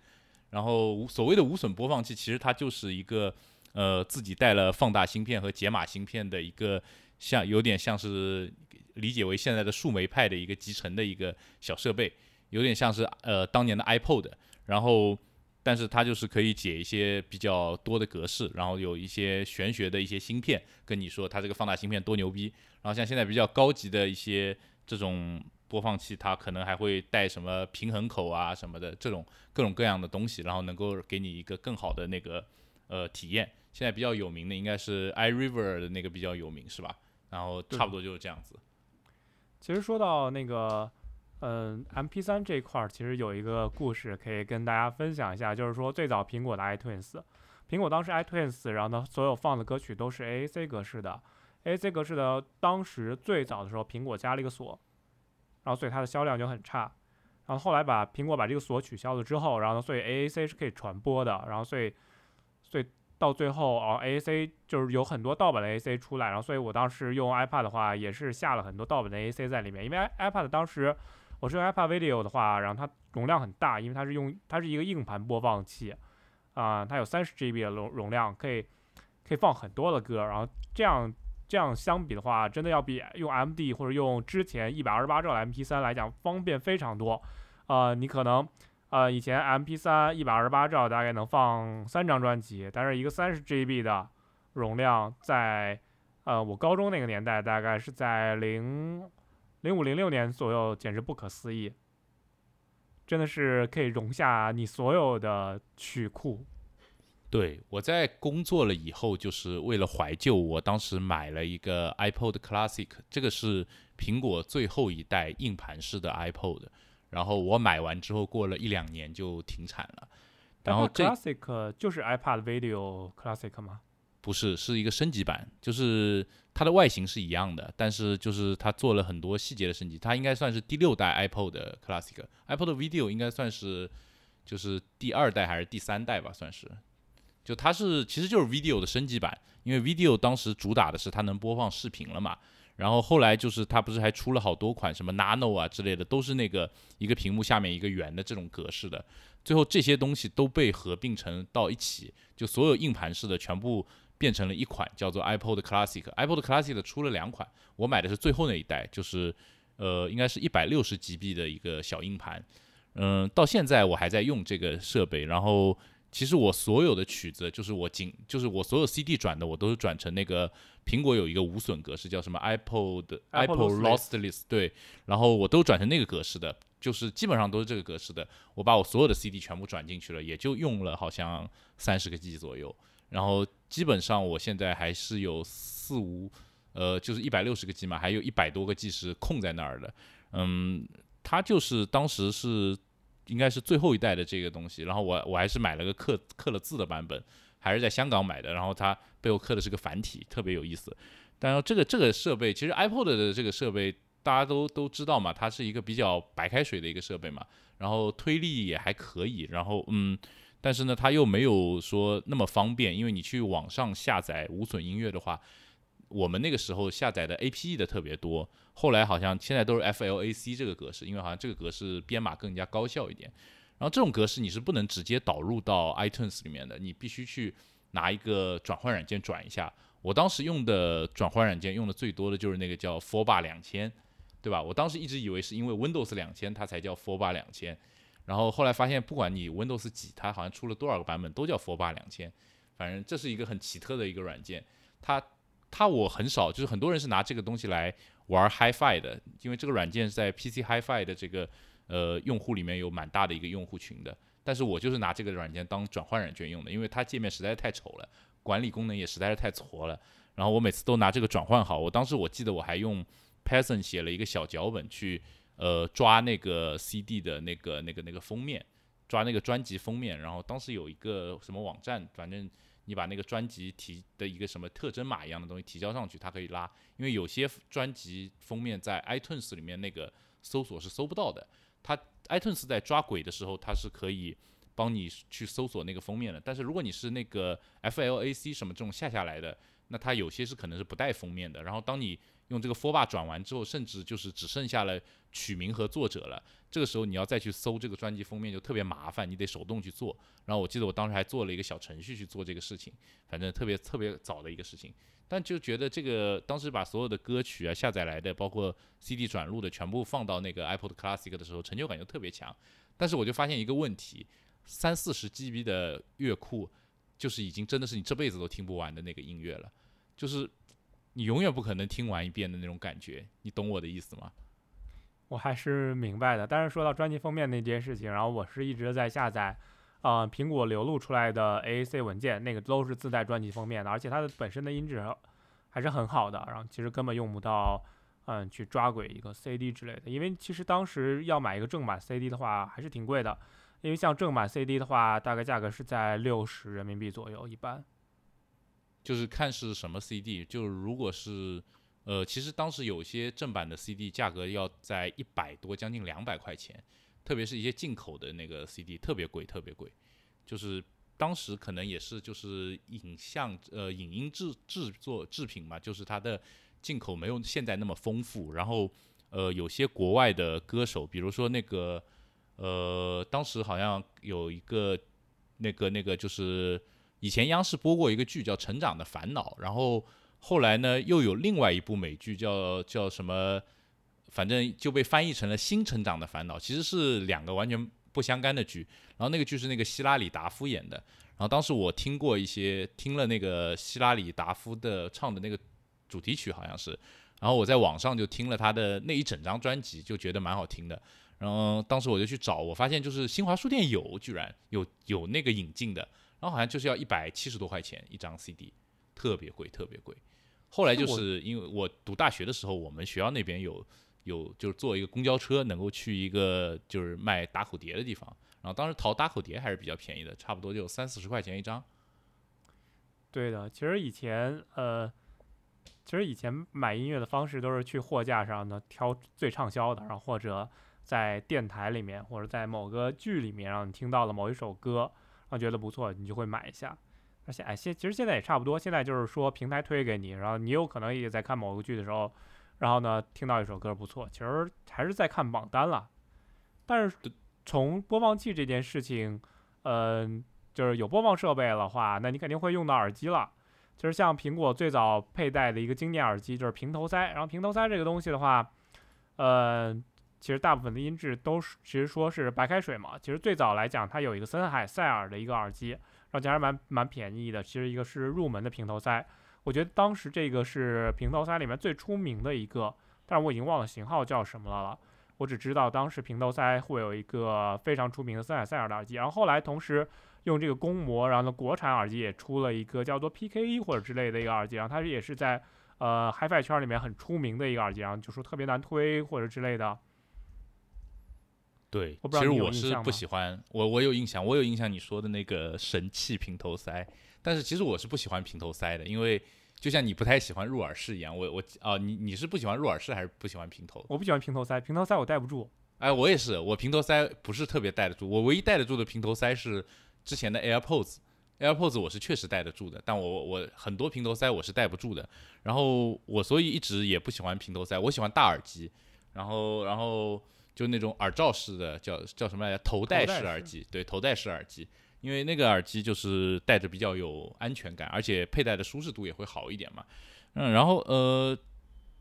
然后所谓的无损播放器，其实它就是一个呃自己带了放大芯片和解码芯片的一个像有点像是理解为现在的树莓派的一个集成的一个小设备，有点像是呃当年的 iPod，然后。但是它就是可以解一些比较多的格式，然后有一些玄学的一些芯片，跟你说它这个放大芯片多牛逼。然后像现在比较高级的一些这种播放器，它可能还会带什么平衡口啊什么的这种各种各样的东西，然后能够给你一个更好的那个呃体验。现在比较有名的应该是 iRiver 的那个比较有名是吧？然后差不多就是这样子。其实说到那个。嗯，M P 三这一块儿其实有一个故事可以跟大家分享一下，就是说最早苹果的 iTunes，苹果当时 iTunes，然后呢所有放的歌曲都是 A A C 格式的，A A C 格式的当时最早的时候苹果加了一个锁，然后所以它的销量就很差，然后后来把苹果把这个锁取消了之后，然后呢所以 A A C 是可以传播的，然后所以所以到最后哦 A A C 就是有很多盗版的 A A C 出来，然后所以我当时用 iPad 的话也是下了很多盗版的 A A C 在里面，因为 iPad 当时。我是用 iPad Video 的话，然后它容量很大，因为它是用它是一个硬盘播放器，啊，它有三十 GB 的容容量，可以可以放很多的歌，然后这样这样相比的话，真的要比用 MD 或者用之前一百二十八兆 MP3 来讲方便非常多。呃，你可能呃以前 MP3 一百二十八兆大概能放三张专辑，但是一个三十 GB 的容量，在呃我高中那个年代大概是在零。零五零六年左右，简直不可思议，真的是可以容下你所有的曲库。对我在工作了以后，就是为了怀旧，我当时买了一个 iPod Classic，这个是苹果最后一代硬盘式的 iPod。然后我买完之后，过了一两年就停产了。然后 Classic 就是 iPad Video Classic 吗？不是，是一个升级版，就是它的外形是一样的，但是就是它做了很多细节的升级。它应该算是第六代 iPod Classic，iPod Video 应该算是就是第二代还是第三代吧，算是。就它是其实就是 Video 的升级版，因为 Video 当时主打的是它能播放视频了嘛。然后后来就是它不是还出了好多款什么 Nano 啊之类的，都是那个一个屏幕下面一个圆的这种格式的。最后这些东西都被合并成到一起，就所有硬盘式的全部。变成了一款叫做 iPod Classic。iPod Classic 出了两款，我买的是最后那一代，就是呃，应该是一百六十 GB 的一个小硬盘。嗯，到现在我还在用这个设备。然后，其实我所有的曲子，就是我仅就是我所有 CD 转的，我都是转成那个苹果有一个无损格式，叫什么 iPod iPod Lossless。对，然后我都转成那个格式的，就是基本上都是这个格式的。我把我所有的 CD 全部转进去了，也就用了好像三十个 G 左右。然后基本上我现在还是有四五，呃，就是一百六十个 G 嘛，还有一百多个 G 是空在那儿的。嗯，它就是当时是应该是最后一代的这个东西。然后我我还是买了个刻刻了字的版本，还是在香港买的。然后它背后刻的是个繁体，特别有意思。但是这个这个设备其实 iPod 的这个设备大家都都知道嘛，它是一个比较白开水的一个设备嘛。然后推力也还可以。然后嗯。但是呢，它又没有说那么方便，因为你去网上下载无损音乐的话，我们那个时候下载的 APE 的特别多。后来好像现在都是 FLAC 这个格式，因为好像这个格式编码更加高效一点。然后这种格式你是不能直接导入到 iTunes 里面的，你必须去拿一个转换软件转一下。我当时用的转换软件用的最多的就是那个叫 f o r b a 两千，对吧？我当时一直以为是因为 Windows 两千它才叫 f o r b a 两千。然后后来发现，不管你 Windows 几，它好像出了多少个版本，都叫 f o r b a 两千。反正这是一个很奇特的一个软件。它它我很少，就是很多人是拿这个东西来玩 HiFi 的，因为这个软件在 PC HiFi 的这个呃用户里面有蛮大的一个用户群的。但是我就是拿这个软件当转换软件用的，因为它界面实在是太丑了，管理功能也实在是太挫了。然后我每次都拿这个转换好。我当时我记得我还用 Python 写了一个小脚本去。呃，抓那个 CD 的那个、那个、那个封面，抓那个专辑封面，然后当时有一个什么网站，反正你把那个专辑提的一个什么特征码一样的东西提交上去，它可以拉。因为有些专辑封面在 iTunes 里面那个搜索是搜不到的，它 iTunes 在抓鬼的时候，它是可以帮你去搜索那个封面的。但是如果你是那个 FLAC 什么这种下下来的，那它有些是可能是不带封面的。然后当你用这个 For bar 转完之后，甚至就是只剩下了曲名和作者了。这个时候你要再去搜这个专辑封面就特别麻烦，你得手动去做。然后我记得我当时还做了一个小程序去做这个事情，反正特别特别早的一个事情。但就觉得这个当时把所有的歌曲啊下载来的，包括 CD 转录的全部放到那个 iPod Classic 的时候，成就感就特别强。但是我就发现一个问题，三四十 GB 的乐库就是已经真的是你这辈子都听不完的那个音乐了，就是你永远不可能听完一遍的那种感觉，你懂我的意思吗？我还是明白的。但是说到专辑封面那件事情，然后我是一直在下载。啊，苹果流露出来的 AAC 文件，那个都是自带专辑封面的，而且它的本身的音质还是很好的。然后其实根本用不到，嗯，去抓轨一个 CD 之类的。因为其实当时要买一个正版 CD 的话，还是挺贵的。因为像正版 CD 的话，大概价格是在六十人民币左右，一般。就是看是什么 CD，就是如果是，呃，其实当时有些正版的 CD 价格要在一百多，将近两百块钱。特别是一些进口的那个 CD 特别贵，特别贵，就是当时可能也是就是影像呃影音制制作制品嘛，就是它的进口没有现在那么丰富。然后呃有些国外的歌手，比如说那个呃当时好像有一个那个那个就是以前央视播过一个剧叫《成长的烦恼》，然后后来呢又有另外一部美剧叫叫什么？反正就被翻译成了《新成长的烦恼》，其实是两个完全不相干的剧。然后那个剧是那个希拉里达夫演的。然后当时我听过一些，听了那个希拉里达夫的唱的那个主题曲，好像是。然后我在网上就听了他的那一整张专辑，就觉得蛮好听的。然后当时我就去找，我发现就是新华书店有，居然有有那个引进的。然后好像就是要一百七十多块钱一张 CD，特别贵，特别贵。后来就是因为我读大学的时候，我们学校那边有。有就是坐一个公交车能够去一个就是卖打口碟的地方，然后当时淘打口碟还是比较便宜的，差不多就三四十块钱一张。对的，其实以前呃，其实以前买音乐的方式都是去货架上呢挑最畅销的，然后或者在电台里面或者在某个剧里面让你听到了某一首歌，觉得不错，你就会买一下。而且哎现其实现在也差不多，现在就是说平台推给你，然后你有可能也在看某个剧的时候。然后呢，听到一首歌不错，其实还是在看榜单了。但是从播放器这件事情，嗯，就是有播放设备的话，那你肯定会用到耳机了。就是像苹果最早佩戴的一个经典耳机，就是平头塞。然后平头塞这个东西的话，呃，其实大部分的音质都是，其实说是白开水嘛。其实最早来讲，它有一个森海塞尔的一个耳机，然后其实蛮蛮便宜的。其实一个是入门的平头塞。我觉得当时这个是平头塞里面最出名的一个，但是我已经忘了型号叫什么了了。我只知道当时平头塞会有一个非常出名的森海塞尔的耳机，然后后来同时用这个公模，然后呢国产耳机也出了一个叫做 PKE 或者之类的一个耳机，然后它也是在呃 HiFi 圈里面很出名的一个耳机，然后就说特别难推或者之类的。对，其实我是不喜欢，我我有印象，我有印象你说的那个神器平头塞。但是其实我是不喜欢平头塞的，因为就像你不太喜欢入耳式一样，我我啊，你你是不喜欢入耳式还是不喜欢平头？我不喜欢平头塞，平头塞我戴不住。哎，我也是，我平头塞不是特别戴得住。我唯一戴得住的平头塞是之前的 AirPods，AirPods 我是确实戴得住的，但我我很多平头塞我是戴不住的。然后我所以一直也不喜欢平头塞，我喜欢大耳机，然后然后就那种耳罩式的，叫叫什么来着？头戴式耳机，对，头戴式耳机。因为那个耳机就是戴着比较有安全感，而且佩戴的舒适度也会好一点嘛。嗯，然后呃，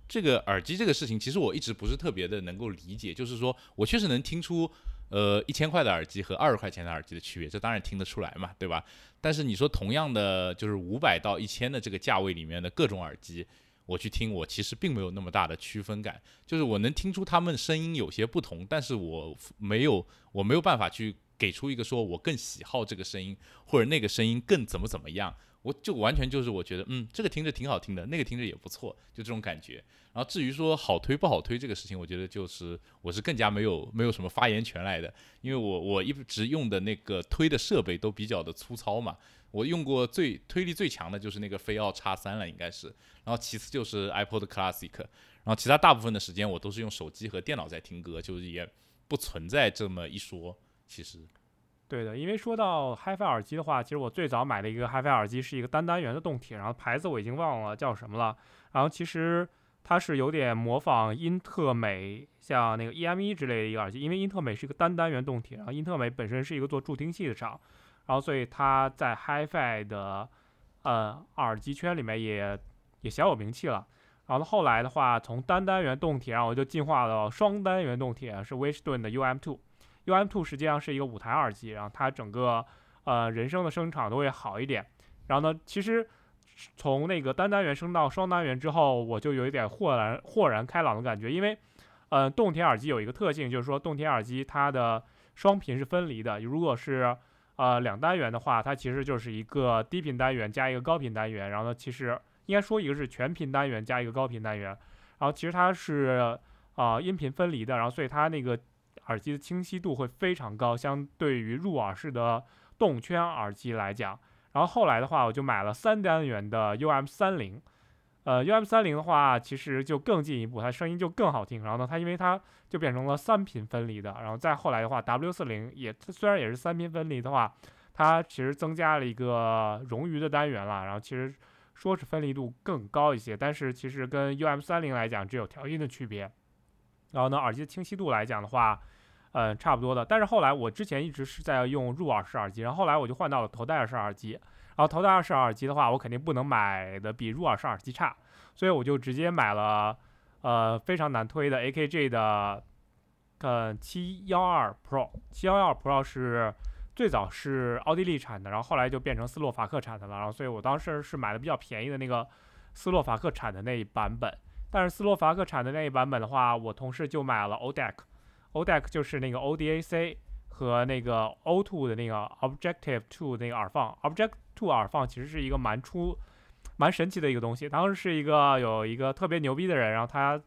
这个耳机这个事情，其实我一直不是特别的能够理解。就是说我确实能听出，呃，一千块的耳机和二十块钱的耳机的区别，这当然听得出来嘛，对吧？但是你说同样的，就是五百到一千的这个价位里面的各种耳机，我去听，我其实并没有那么大的区分感。就是我能听出他们声音有些不同，但是我没有，我没有办法去。给出一个说，我更喜好这个声音，或者那个声音更怎么怎么样，我就完全就是我觉得，嗯，这个听着挺好听的，那个听着也不错，就这种感觉。然后至于说好推不好推这个事情，我觉得就是我是更加没有没有什么发言权来的，因为我我一直用的那个推的设备都比较的粗糙嘛，我用过最推力最强的就是那个飞奥叉三了，应该是，然后其次就是 iPod Classic，然后其他大部分的时间我都是用手机和电脑在听歌，就是也不存在这么一说。其实，对的，因为说到 HiFi 耳机的话，其实我最早买的一个 HiFi 耳机是一个单单元的动铁，然后牌子我已经忘了叫什么了。然后其实它是有点模仿英特美，像那个 EME 之类的一个耳机，因为英特美是一个单单元动铁，然后英特美本身是一个做助听器的厂，然后所以它在 HiFi 的呃耳机圈里面也也小有名气了。然后后来的话，从单单元动铁，然后我就进化到双单元动铁，是威士顿的 UM2。UM2 实际上是一个五台耳机，然后它整个呃人声的声场都会好一点。然后呢，其实从那个单单元升到双单元之后，我就有一点豁然豁然开朗的感觉，因为呃动铁耳机有一个特性，就是说动铁耳机它的双频是分离的。如果是呃两单元的话，它其实就是一个低频单元加一个高频单元。然后呢，其实应该说一个是全频单元加一个高频单元。然后其实它是啊音频分离的，然后所以它那个耳机的清晰度会非常高，相对于入耳式的动圈耳机来讲。然后后来的话，我就买了三单元的 UM 三零，呃，UM 三零的话，其实就更进一步，它声音就更好听。然后呢，它因为它就变成了三频分离的。然后再后来的话，W 四零也虽然也是三频分离的话，它其实增加了一个冗余的单元了。然后其实说是分离度更高一些，但是其实跟 UM 三零来讲只有调音的区别。然后呢，耳机的清晰度来讲的话。嗯，差不多的。但是后来我之前一直是在用入耳式耳机，然后后来我就换到了头戴式耳机。然后头戴式耳机的话，我肯定不能买的比入耳式耳机差，所以我就直接买了呃非常难推的 AKG 的呃七幺二 Pro。七幺二 Pro 是最早是奥地利产的，然后后来就变成斯洛伐克产的了。然后所以我当时是买的比较便宜的那个斯洛伐克产的那一版本。但是斯洛伐克产的那一版本的话，我同事就买了 ODAC。ODAC 就是那个 ODAC 和那个 O2 的那个 Objective Two 那个耳放，Objective Two 耳放其实是一个蛮出、蛮神奇的一个东西。当时是一个有一个特别牛逼的人，然后他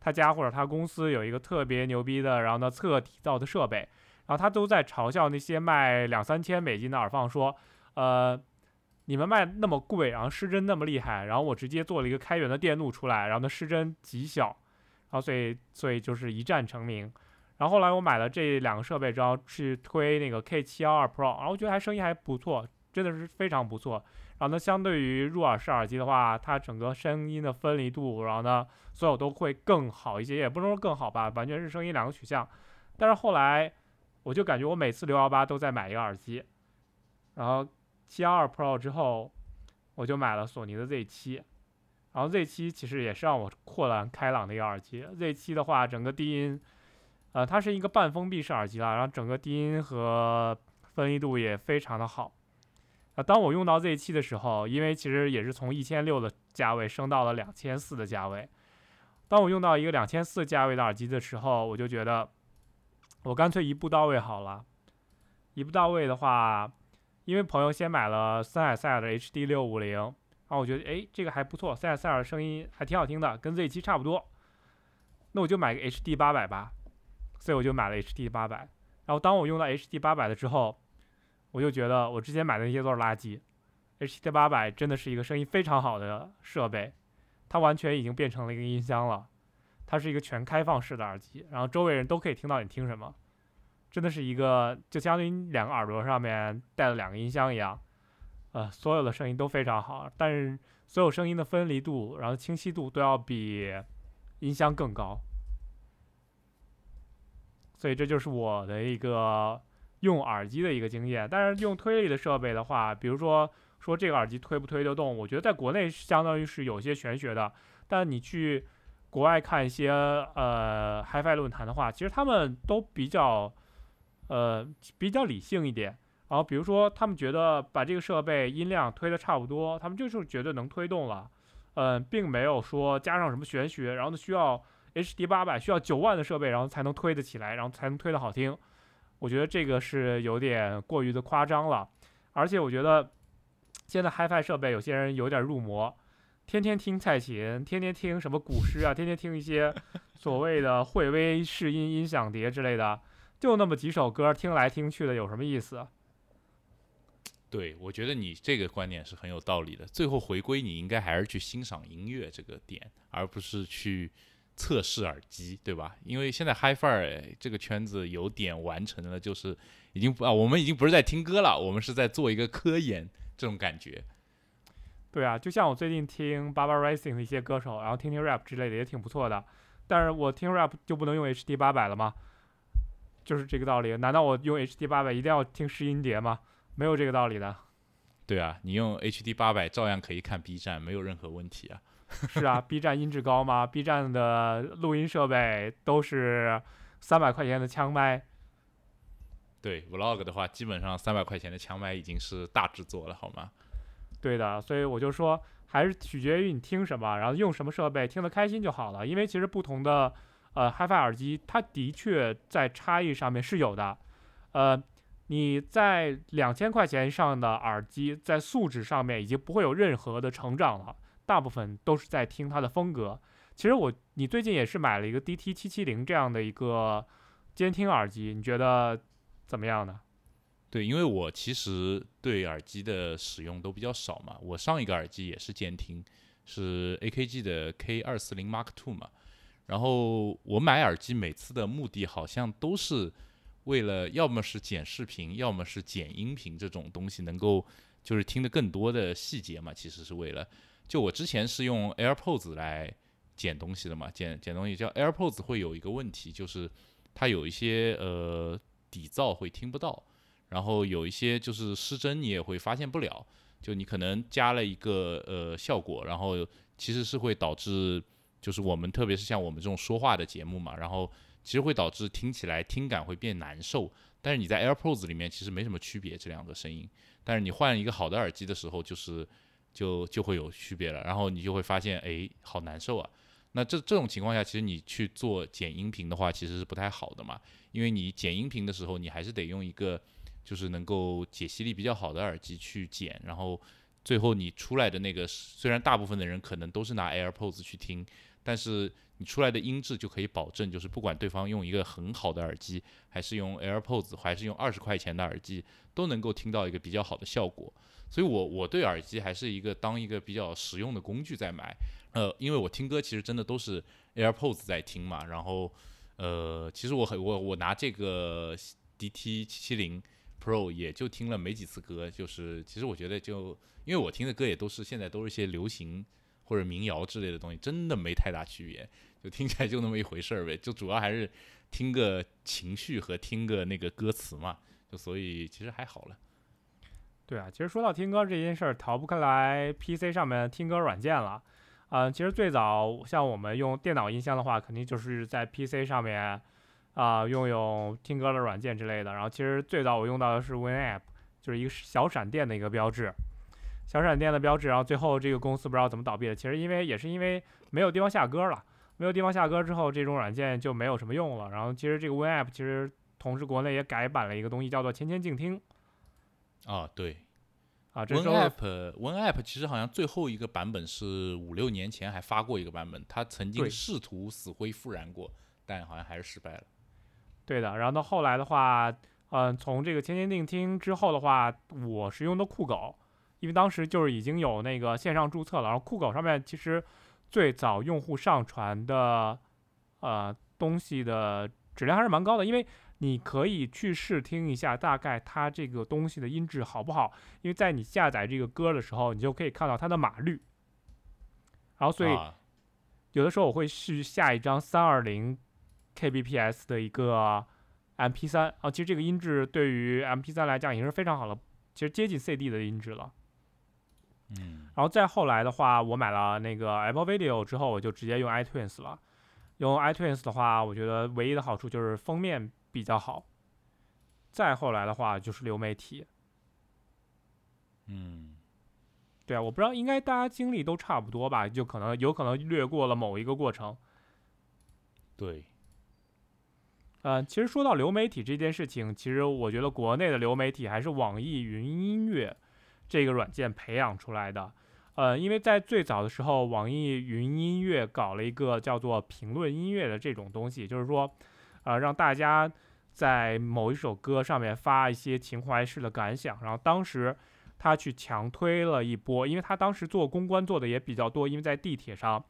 他家或者他公司有一个特别牛逼的，然后呢测底噪的设备，然后他都在嘲笑那些卖两三千美金的耳放，说，呃，你们卖那么贵，然后失真那么厉害，然后我直接做了一个开源的电路出来，然后呢失真极小，然后所以所以就是一战成名。然后后来我买了这两个设备之后去推那个 K712 Pro，然后我觉得还声音还不错，真的是非常不错。然后呢，相对于入耳式耳机的话，它整个声音的分离度，然后呢，所有都会更好一些，也不能说更好吧，完全是声音两个取向。但是后来我就感觉我每次六幺八都在买一个耳机，然后712 Pro 之后，我就买了索尼的 Z7，然后 Z7 其实也是让我豁然开朗的一个耳机。Z7 的话，整个低音。呃，它是一个半封闭式耳机了，然后整个低音和分离度也非常的好。当我用到 Z7 的时候，因为其实也是从一千六的价位升到了两千四的价位。当我用到一个两千四价位的耳机的时候，我就觉得我干脆一步到位好了。一步到位的话，因为朋友先买了森海塞尔的 HD 六五零，然后我觉得哎这个还不错，森海塞尔声音还挺好听的，跟 Z7 差不多。那我就买个 HD 八百吧。所以我就买了 HD 八百，然后当我用到 HD 八百了之后，我就觉得我之前买的那些都是垃圾。，HT 八百真的是一个声音非常好的设备，它完全已经变成了一个音箱了。它是一个全开放式的耳机，然后周围人都可以听到你听什么，真的是一个就相当于两个耳朵上面带了两个音箱一样，呃，所有的声音都非常好，但是所有声音的分离度，然后清晰度都要比音箱更高。所以这就是我的一个用耳机的一个经验。但是用推力的设备的话，比如说说这个耳机推不推得动，我觉得在国内相当于是有些玄学的。但你去国外看一些呃 HiFi 论坛的话，其实他们都比较呃比较理性一点。然后比如说他们觉得把这个设备音量推的差不多，他们就是觉得能推动了，嗯，并没有说加上什么玄学，然后呢需要。HD 八百需要九万的设备，然后才能推得起来，然后才能推得好听。我觉得这个是有点过于的夸张了。而且我觉得现在 HiFi 设备有些人有点入魔，天天听蔡琴，天天听什么古诗啊，天天听一些所谓的惠威试音音响碟之类的，就那么几首歌，听来听去的有什么意思？对，我觉得你这个观点是很有道理的。最后回归，你应该还是去欣赏音乐这个点，而不是去。测试耳机，对吧？因为现在 HiFi 这个圈子有点完成了，就是已经啊，我们已经不是在听歌了，我们是在做一个科研这种感觉。对啊，就像我最近听 Baba Rising 的一些歌手，然后听听 rap 之类的也挺不错的。但是我听 rap 就不能用 HD 八百了吗？就是这个道理。难道我用 HD 八百一定要听试音碟吗？没有这个道理的。对啊，你用 HD 八百照样可以看 B 站，没有任何问题啊。是啊，B 站音质高吗？B 站的录音设备都是三百块钱的枪麦。对，Vlog 的话，基本上三百块钱的枪麦已经是大制作了，好吗？对的，所以我就说，还是取决于你听什么，然后用什么设备，听得开心就好了。因为其实不同的呃 HiFi 耳机，它的确在差异上面是有的。呃，你在两千块钱以上的耳机，在素质上面已经不会有任何的成长了。大部分都是在听它的风格。其实我，你最近也是买了一个 DT 七七零这样的一个监听耳机，你觉得怎么样呢？对，因为我其实对耳机的使用都比较少嘛。我上一个耳机也是监听，是 AKG 的 K 二四零 Mark Two 嘛。然后我买耳机每次的目的好像都是为了，要么是剪视频，要么是剪音频这种东西，能够就是听得更多的细节嘛。其实是为了。就我之前是用 AirPods 来剪东西的嘛，剪剪东西叫 AirPods 会有一个问题，就是它有一些呃底噪会听不到，然后有一些就是失真你也会发现不了，就你可能加了一个呃效果，然后其实是会导致就是我们特别是像我们这种说话的节目嘛，然后其实会导致听起来听感会变难受，但是你在 AirPods 里面其实没什么区别这两个声音，但是你换一个好的耳机的时候就是。就就会有区别了，然后你就会发现，哎，好难受啊。那这这种情况下，其实你去做剪音频的话，其实是不太好的嘛。因为你剪音频的时候，你还是得用一个就是能够解析力比较好的耳机去剪，然后最后你出来的那个，虽然大部分的人可能都是拿 AirPods 去听，但是你出来的音质就可以保证，就是不管对方用一个很好的耳机，还是用 AirPods，还是用二十块钱的耳机，都能够听到一个比较好的效果。所以，我我对耳机还是一个当一个比较实用的工具在买，呃，因为我听歌其实真的都是 AirPods 在听嘛，然后，呃，其实我很我我拿这个 DT 七七零 Pro 也就听了没几次歌，就是其实我觉得就因为我听的歌也都是现在都是一些流行或者民谣之类的东西，真的没太大区别，就听起来就那么一回事儿呗，就主要还是听个情绪和听个那个歌词嘛，就所以其实还好了。对啊，其实说到听歌这件事儿，逃不开来 PC 上面听歌软件了。嗯，其实最早像我们用电脑音箱的话，肯定就是在 PC 上面啊，用用听歌的软件之类的。然后其实最早我用到的是 WinApp，就是一个小闪电的一个标志，小闪电的标志。然后最后这个公司不知道怎么倒闭的，其实因为也是因为没有地方下歌了，没有地方下歌之后，这种软件就没有什么用了。然后其实这个 WinApp 其实同时国内也改版了一个东西，叫做千千静听。啊，对，啊，One App One App 其实好像最后一个版本是五六年前还发过一个版本，它曾经试图死灰复燃过，但好像还是失败了。对的，然后到后来的话，嗯，从这个千千定听之后的话，我是用的酷狗，因为当时就是已经有那个线上注册了，然后酷狗上面其实最早用户上传的呃东西的质量还是蛮高的，因为。你可以去试听一下，大概它这个东西的音质好不好？因为在你下载这个歌的时候，你就可以看到它的码率。然后，所以有的时候我会去下一张三二零 kbps 的一个 MP 三啊，其实这个音质对于 MP 三来讲已经是非常好了，其实接近 CD 的音质了。嗯。然后再后来的话，我买了那个 Apple Video 之后，我就直接用 iTunes 了。用 iTunes 的话，我觉得唯一的好处就是封面。比较好，再后来的话就是流媒体。嗯，对啊，我不知道，应该大家经历都差不多吧？就可能有可能略过了某一个过程。对。呃，其实说到流媒体这件事情，其实我觉得国内的流媒体还是网易云音乐这个软件培养出来的。呃，因为在最早的时候，网易云音乐搞了一个叫做评论音乐的这种东西，就是说。呃，让大家在某一首歌上面发一些情怀式的感想，然后当时他去强推了一波，因为他当时做公关做的也比较多，因为在地铁上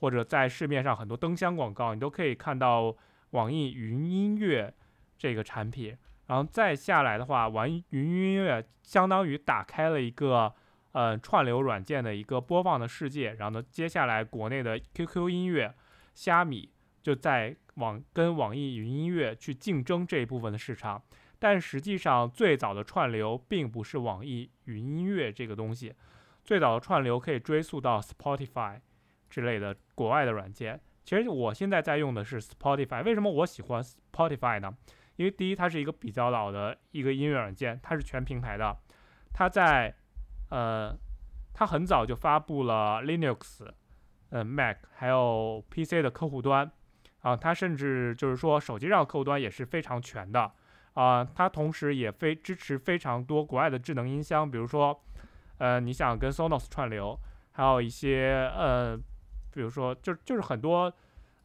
或者在市面上很多灯箱广告，你都可以看到网易云音乐这个产品。然后再下来的话，网易云音乐相当于打开了一个呃串流软件的一个播放的世界。然后呢，接下来国内的 QQ 音乐、虾米就在网跟网易云音乐去竞争这一部分的市场。但实际上，最早的串流并不是网易云音乐这个东西，最早的串流可以追溯到 Spotify 之类的国外的软件。其实我现在在用的是 Spotify，为什么我喜欢 Spotify 呢？因为第一，它是一个比较老的一个音乐软件，它是全平台的，它在呃，它很早就发布了 Linux、嗯 Mac 还有 PC 的客户端啊，它甚至就是说手机上客户端也是非常全的。啊，它同时也非支持非常多国外的智能音箱，比如说，呃，你想跟 Sonos 串流，还有一些呃，比如说就就是很多，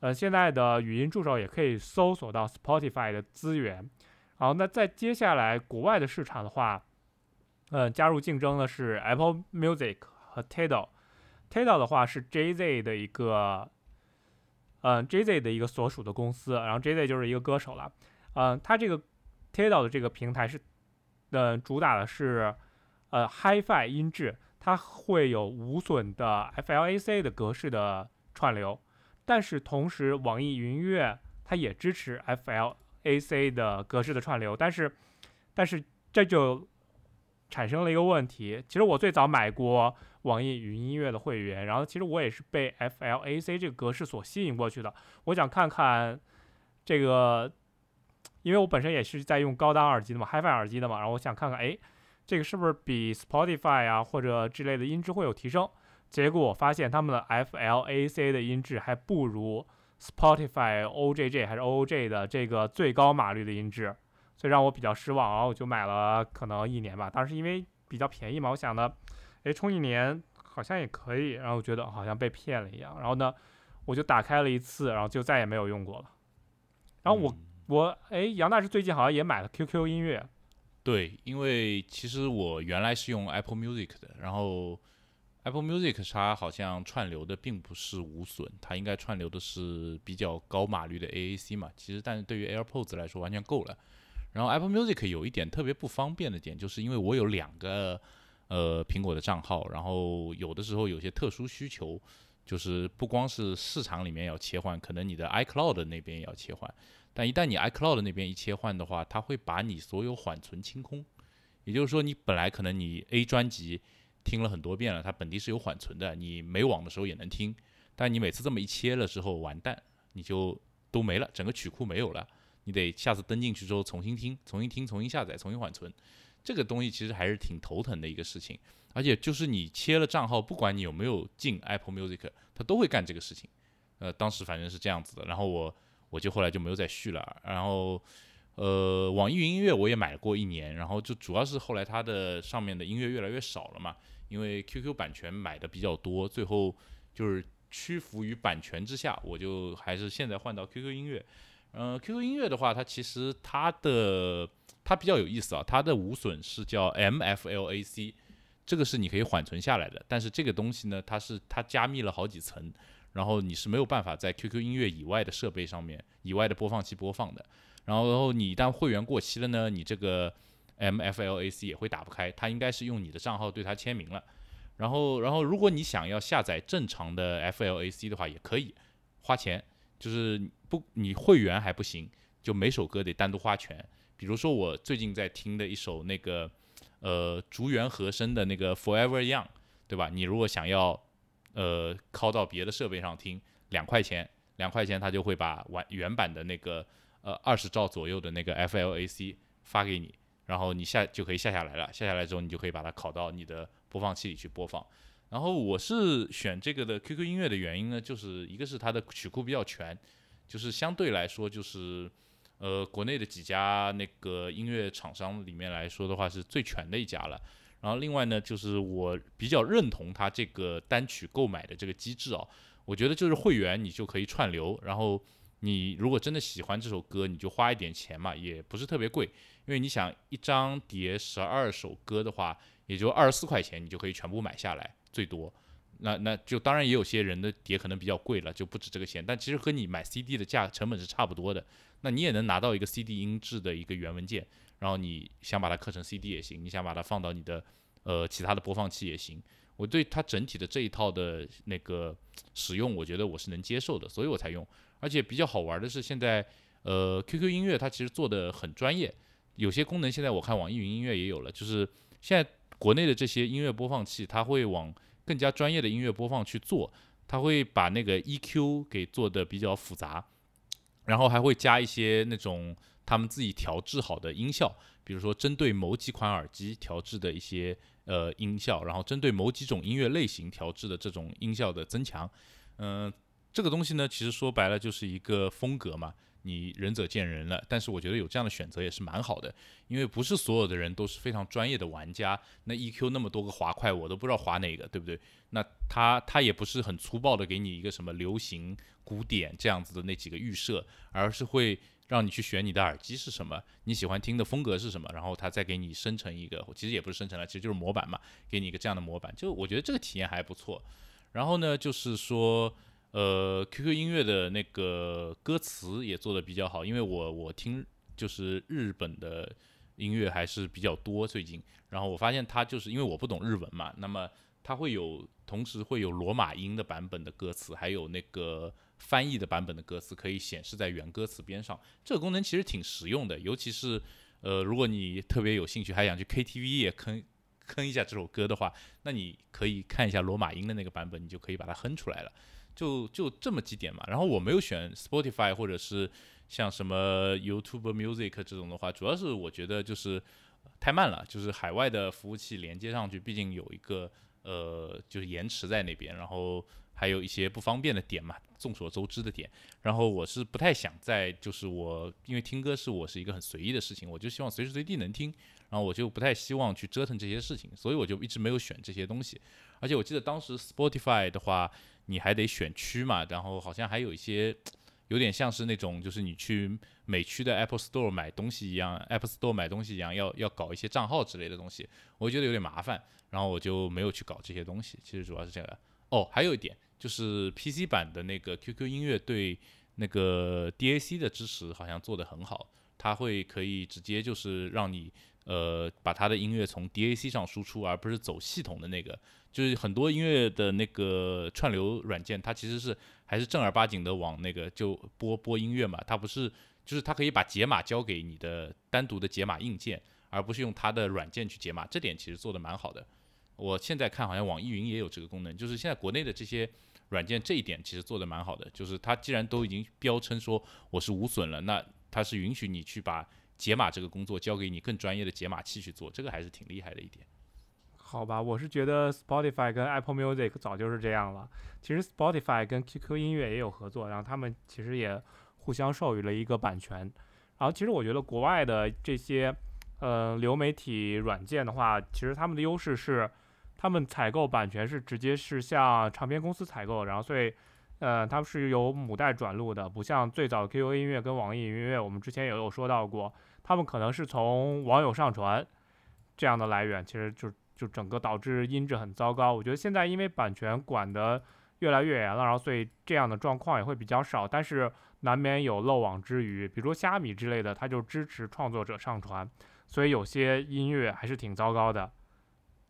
呃，现在的语音助手也可以搜索到 Spotify 的资源。好，那在接下来国外的市场的话，呃，加入竞争的是 Apple Music 和 Tidal。Tidal 的话是 Jay Z 的一个，嗯，JZ 的一个所属的公司，然后 JZ 就是一个歌手了，嗯，他这个。Tidal 的这个平台是，呃，主打的是，呃，HiFi 音质，它会有无损的 FLAC 的格式的串流，但是同时网易云音乐它也支持 FLAC 的格式的串流，但是，但是这就产生了一个问题。其实我最早买过网易云音乐的会员，然后其实我也是被 FLAC 这个格式所吸引过去的，我想看看这个。因为我本身也是在用高档耳机的嘛，HiFi 耳机的嘛，然后我想看看，哎，这个是不是比 Spotify 啊或者之类的音质会有提升？结果我发现他们的 FLAC 的音质还不如 Spotify OJJ 还是 OOJ 的这个最高码率的音质，所以让我比较失望。然后我就买了可能一年吧，当时因为比较便宜嘛，我想的，哎，充一年好像也可以，然后我觉得好像被骗了一样。然后呢，我就打开了一次，然后就再也没有用过了。然后我。我哎，杨大师最近好像也买了 QQ 音乐。对，因为其实我原来是用 Apple Music 的，然后 Apple Music 它好像串流的并不是无损，它应该串流的是比较高码率的 AAC 嘛。其实，但是对于 AirPods 来说完全够了。然后 Apple Music 有一点特别不方便的点，就是因为我有两个呃苹果的账号，然后有的时候有些特殊需求，就是不光是市场里面要切换，可能你的 iCloud 那边也要切换。但一旦你 iCloud 那边一切换的话，它会把你所有缓存清空。也就是说，你本来可能你 A 专辑听了很多遍了，它本地是有缓存的，你没网的时候也能听。但你每次这么一切了之后，完蛋，你就都没了，整个曲库没有了。你得下次登进去之后重新听，重新听，重新下载，重新缓存。这个东西其实还是挺头疼的一个事情。而且就是你切了账号，不管你有没有进 Apple Music，它都会干这个事情。呃，当时反正是这样子的。然后我。我就后来就没有再续了，然后，呃，网易云音乐我也买过一年，然后就主要是后来它的上面的音乐越来越少了嘛，因为 QQ 版权买的比较多，最后就是屈服于版权之下，我就还是现在换到 QQ 音乐。嗯，QQ 音乐的话，它其实它的它比较有意思啊，它的无损是叫 MFLAC，这个是你可以缓存下来的，但是这个东西呢，它是它加密了好几层。然后你是没有办法在 QQ 音乐以外的设备上面、以外的播放器播放的。然后，然后你一旦会员过期了呢，你这个 MFLAC 也会打不开。它应该是用你的账号对它签名了。然后，然后如果你想要下载正常的 FLAC 的话，也可以花钱，就是不你会员还不行，就每首歌得单独花钱。比如说我最近在听的一首那个呃竹园和声的那个 Forever Young，对吧？你如果想要呃，拷到别的设备上听，两块钱，两块钱他就会把完原版的那个呃二十兆左右的那个 FLAC 发给你，然后你下就可以下下来了。下下来之后，你就可以把它拷到你的播放器里去播放。然后我是选这个的 QQ 音乐的原因呢，就是一个是它的曲库比较全，就是相对来说就是呃国内的几家那个音乐厂商里面来说的话是最全的一家了。然后另外呢，就是我比较认同它这个单曲购买的这个机制啊，我觉得就是会员你就可以串流，然后你如果真的喜欢这首歌，你就花一点钱嘛，也不是特别贵，因为你想一张碟十二首歌的话，也就二十四块钱，你就可以全部买下来，最多。那那就当然也有些人的碟可能比较贵了，就不止这个钱，但其实和你买 CD 的价成本是差不多的。那你也能拿到一个 CD 音质的一个原文件，然后你想把它刻成 CD 也行，你想把它放到你的呃其他的播放器也行。我对它整体的这一套的那个使用，我觉得我是能接受的，所以我才用。而且比较好玩的是，现在呃 QQ 音乐它其实做的很专业，有些功能现在我看网易云音乐也有了，就是现在国内的这些音乐播放器，它会往更加专业的音乐播放去做，它会把那个 EQ 给做的比较复杂，然后还会加一些那种他们自己调制好的音效，比如说针对某几款耳机调制的一些。呃，音效，然后针对某几种音乐类型调制的这种音效的增强，嗯，这个东西呢，其实说白了就是一个风格嘛，你仁者见仁了。但是我觉得有这样的选择也是蛮好的，因为不是所有的人都是非常专业的玩家。那 EQ 那么多个滑块，我都不知道滑哪个，对不对？那他他也不是很粗暴的给你一个什么流行、古典这样子的那几个预设，而是会。让你去选你的耳机是什么，你喜欢听的风格是什么，然后它再给你生成一个，其实也不是生成了，其实就是模板嘛，给你一个这样的模板，就我觉得这个体验还不错。然后呢，就是说，呃，QQ 音乐的那个歌词也做的比较好，因为我我听就是日本的音乐还是比较多最近，然后我发现它就是因为我不懂日文嘛，那么它会有同时会有罗马音的版本的歌词，还有那个。翻译的版本的歌词可以显示在原歌词边上，这个功能其实挺实用的，尤其是呃，如果你特别有兴趣，还想去 KTV 也坑坑一下这首歌的话，那你可以看一下罗马音的那个版本，你就可以把它哼出来了。就就这么几点嘛。然后我没有选 Spotify 或者是像什么 YouTube Music 这种的话，主要是我觉得就是太慢了，就是海外的服务器连接上去，毕竟有一个呃就是延迟在那边，然后。还有一些不方便的点嘛，众所周知的点。然后我是不太想在，就是我因为听歌是我是一个很随意的事情，我就希望随时随地能听。然后我就不太希望去折腾这些事情，所以我就一直没有选这些东西。而且我记得当时 Spotify 的话，你还得选区嘛，然后好像还有一些有点像是那种，就是你去美区的 Apple Store 买东西一样，Apple Store 买东西一样，要要搞一些账号之类的东西，我觉得有点麻烦，然后我就没有去搞这些东西。其实主要是这个。哦，还有一点。就是 PC 版的那个 QQ 音乐对那个 DAC 的支持好像做得很好，它会可以直接就是让你呃把它的音乐从 DAC 上输出，而不是走系统的那个。就是很多音乐的那个串流软件，它其实是还是正儿八经的往那个就播播音乐嘛，它不是就是它可以把解码交给你的单独的解码硬件，而不是用它的软件去解码，这点其实做的蛮好的。我现在看好像网易云也有这个功能，就是现在国内的这些。软件这一点其实做的蛮好的，就是它既然都已经标称说我是无损了，那它是允许你去把解码这个工作交给你更专业的解码器去做，这个还是挺厉害的一点。好吧，我是觉得 Spotify 跟 Apple Music 早就是这样了。其实 Spotify 跟 QQ 音乐也有合作，然后他们其实也互相授予了一个版权。然后其实我觉得国外的这些呃流媒体软件的话，其实他们的优势是。他们采购版权是直接是向唱片公司采购，然后所以，呃，他们是由母带转录的，不像最早 QQ 音乐跟网易云音乐，我们之前也有说到过，他们可能是从网友上传这样的来源，其实就是就整个导致音质很糟糕。我觉得现在因为版权管得越来越严了，然后所以这样的状况也会比较少，但是难免有漏网之鱼，比如虾米之类的，它就支持创作者上传，所以有些音乐还是挺糟糕的。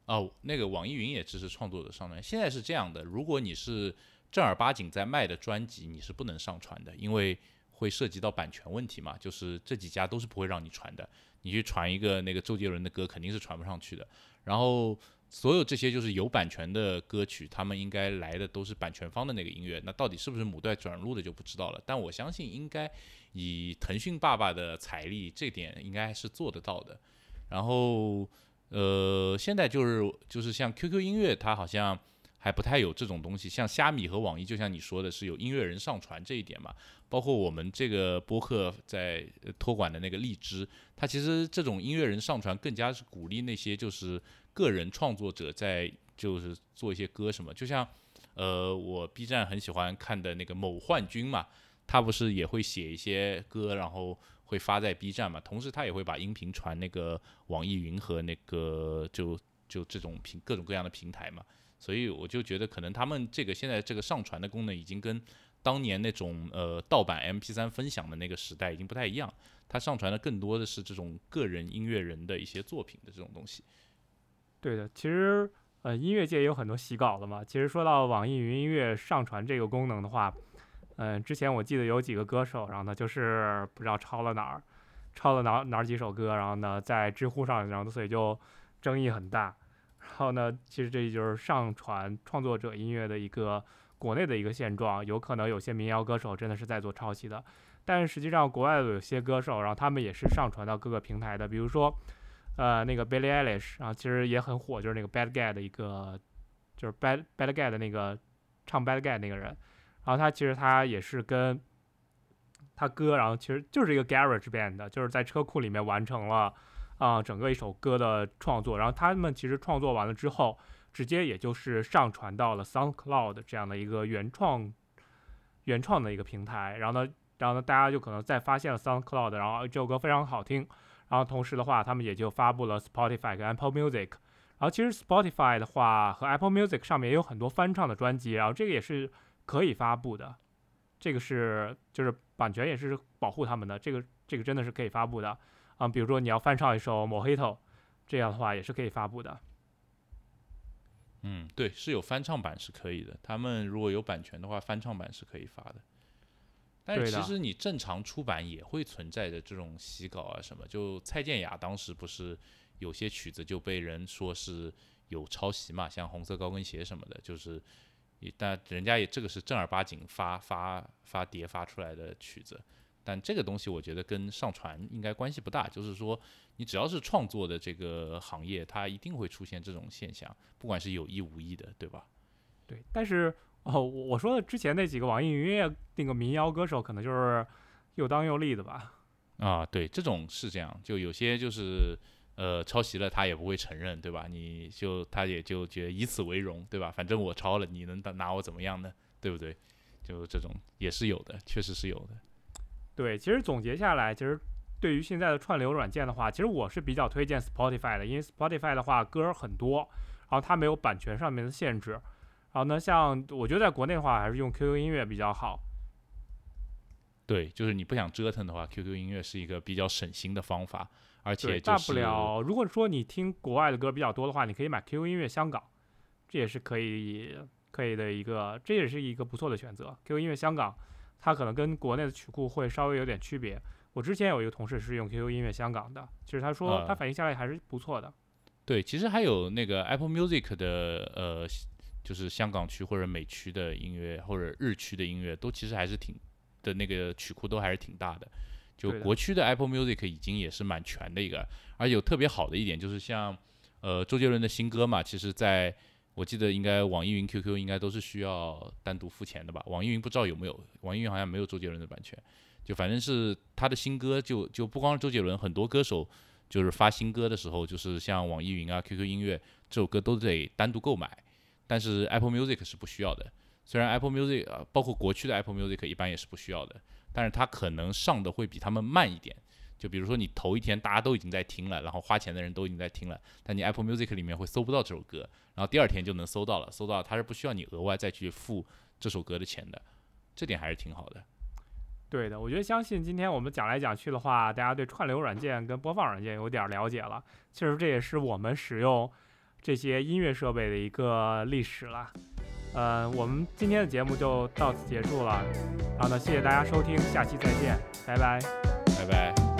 哦，那个网易云也支持创作者上传。现在是这样的，如果你是正儿八经在卖的专辑，你是不能上传的，因为会涉及到版权问题嘛。就是这几家都是不会让你传的。你去传一个那个周杰伦的歌，肯定是传不上去的。然后所有这些就是有版权的歌曲，他们应该来的都是版权方的那个音乐。那到底是不是母带转录的就不知道了。但我相信应该以腾讯爸爸的财力，这点应该是做得到的。然后。呃，现在就是就是像 QQ 音乐，它好像还不太有这种东西。像虾米和网易，就像你说的是有音乐人上传这一点嘛。包括我们这个播客在托管的那个荔枝，它其实这种音乐人上传更加是鼓励那些就是个人创作者在就是做一些歌什么。就像呃，我 B 站很喜欢看的那个某幻君嘛，他不是也会写一些歌，然后。会发在 B 站嘛？同时他也会把音频传那个网易云和那个就就这种平各种各样的平台嘛。所以我就觉得，可能他们这个现在这个上传的功能，已经跟当年那种呃盗版 MP3 分享的那个时代已经不太一样。它上传的更多的是这种个人音乐人的一些作品的这种东西。对的，其实呃音乐界也有很多洗稿的嘛。其实说到网易云音乐上传这个功能的话，嗯，之前我记得有几个歌手，然后呢就是不知道抄了哪儿，抄了哪哪几首歌，然后呢在知乎上，然后所以就争议很大。然后呢，其实这就是上传创作者音乐的一个国内的一个现状，有可能有些民谣歌手真的是在做抄袭的。但是实际上，国外的有些歌手，然后他们也是上传到各个平台的，比如说，呃，那个 Billie Eilish，然后其实也很火，就是那个 Bad Guy 的一个，就是 Bad Bad Guy 的那个唱 Bad Guy 那个人，然后他其实他也是跟他哥，然后其实就是一个 Garage Band，就是在车库里面完成了啊整个一首歌的创作，然后他们其实创作完了之后，直接也就是上传到了 SoundCloud 这样的一个原创原创的一个平台，然后呢。然后呢，大家就可能再发现了 SoundCloud，然后这首歌非常好听。然后同时的话，他们也就发布了 Spotify 跟 Apple Music。然后其实 Spotify 的话和 Apple Music 上面也有很多翻唱的专辑，然后这个也是可以发布的。这个是就是版权也是保护他们的，这个这个真的是可以发布的啊。比如说你要翻唱一首 Mojito，这样的话也是可以发布的。嗯，对，是有翻唱版是可以的。他们如果有版权的话，翻唱版是可以发的。但是其实你正常出版也会存在着这种洗稿啊什么，就蔡健雅当时不是有些曲子就被人说是有抄袭嘛，像红色高跟鞋什么的，就是，但人家也这个是正儿八经发发发碟发出来的曲子，但这个东西我觉得跟上传应该关系不大，就是说你只要是创作的这个行业，它一定会出现这种现象，不管是有意无意的，对吧？对，但是。哦，我说的之前那几个网易云音乐那个民谣歌手，可能就是又当又立的吧？啊，对，这种是这样，就有些就是呃抄袭了，他也不会承认，对吧？你就他也就觉得以此为荣，对吧？反正我抄了，你能拿我怎么样呢？对不对？就这种也是有的，确实是有的。对，其实总结下来，其实对于现在的串流软件的话，其实我是比较推荐 Spotify 的，因为 Spotify 的话歌很多，然后它没有版权上面的限制。然后呢像我觉得在国内的话，还是用 QQ 音乐比较好。对，就是你不想折腾的话，QQ 音乐是一个比较省心的方法，而且大不了，如果说你听国外的歌比较多的话，你可以买 QQ 音乐香港，这也是可以可以的一个，这也是一个不错的选择。QQ 音乐香港，它可能跟国内的曲库会稍微有点区别。我之前有一个同事是用 QQ 音乐香港的，其实他说他反应下来还是不错的。对，其实还有那个 Apple Music 的呃。就是香港区或者美区的音乐，或者日区的音乐，都其实还是挺的那个曲库都还是挺大的。就国区的 Apple Music 已经也是蛮全的一个，而且有特别好的一点就是像呃周杰伦的新歌嘛，其实在我记得应该网易云、QQ 应该都是需要单独付钱的吧？网易云不知道有没有，网易云好像没有周杰伦的版权。就反正是他的新歌，就就不光是周杰伦，很多歌手就是发新歌的时候，就是像网易云啊、QQ 音乐这首歌都得单独购买。但是 Apple Music 是不需要的，虽然 Apple Music 啊，包括国区的 Apple Music 一般也是不需要的，但是它可能上的会比他们慢一点。就比如说你头一天大家都已经在听了，然后花钱的人都已经在听了，但你 Apple Music 里面会搜不到这首歌，然后第二天就能搜到了，搜到它是不需要你额外再去付这首歌的钱的，这点还是挺好的。对的，我觉得相信今天我们讲来讲去的话，大家对串流软件跟播放软件有点了解了。其实这也是我们使用。这些音乐设备的一个历史了，呃，我们今天的节目就到此结束了，然后呢，谢谢大家收听，下期再见，拜拜，拜拜。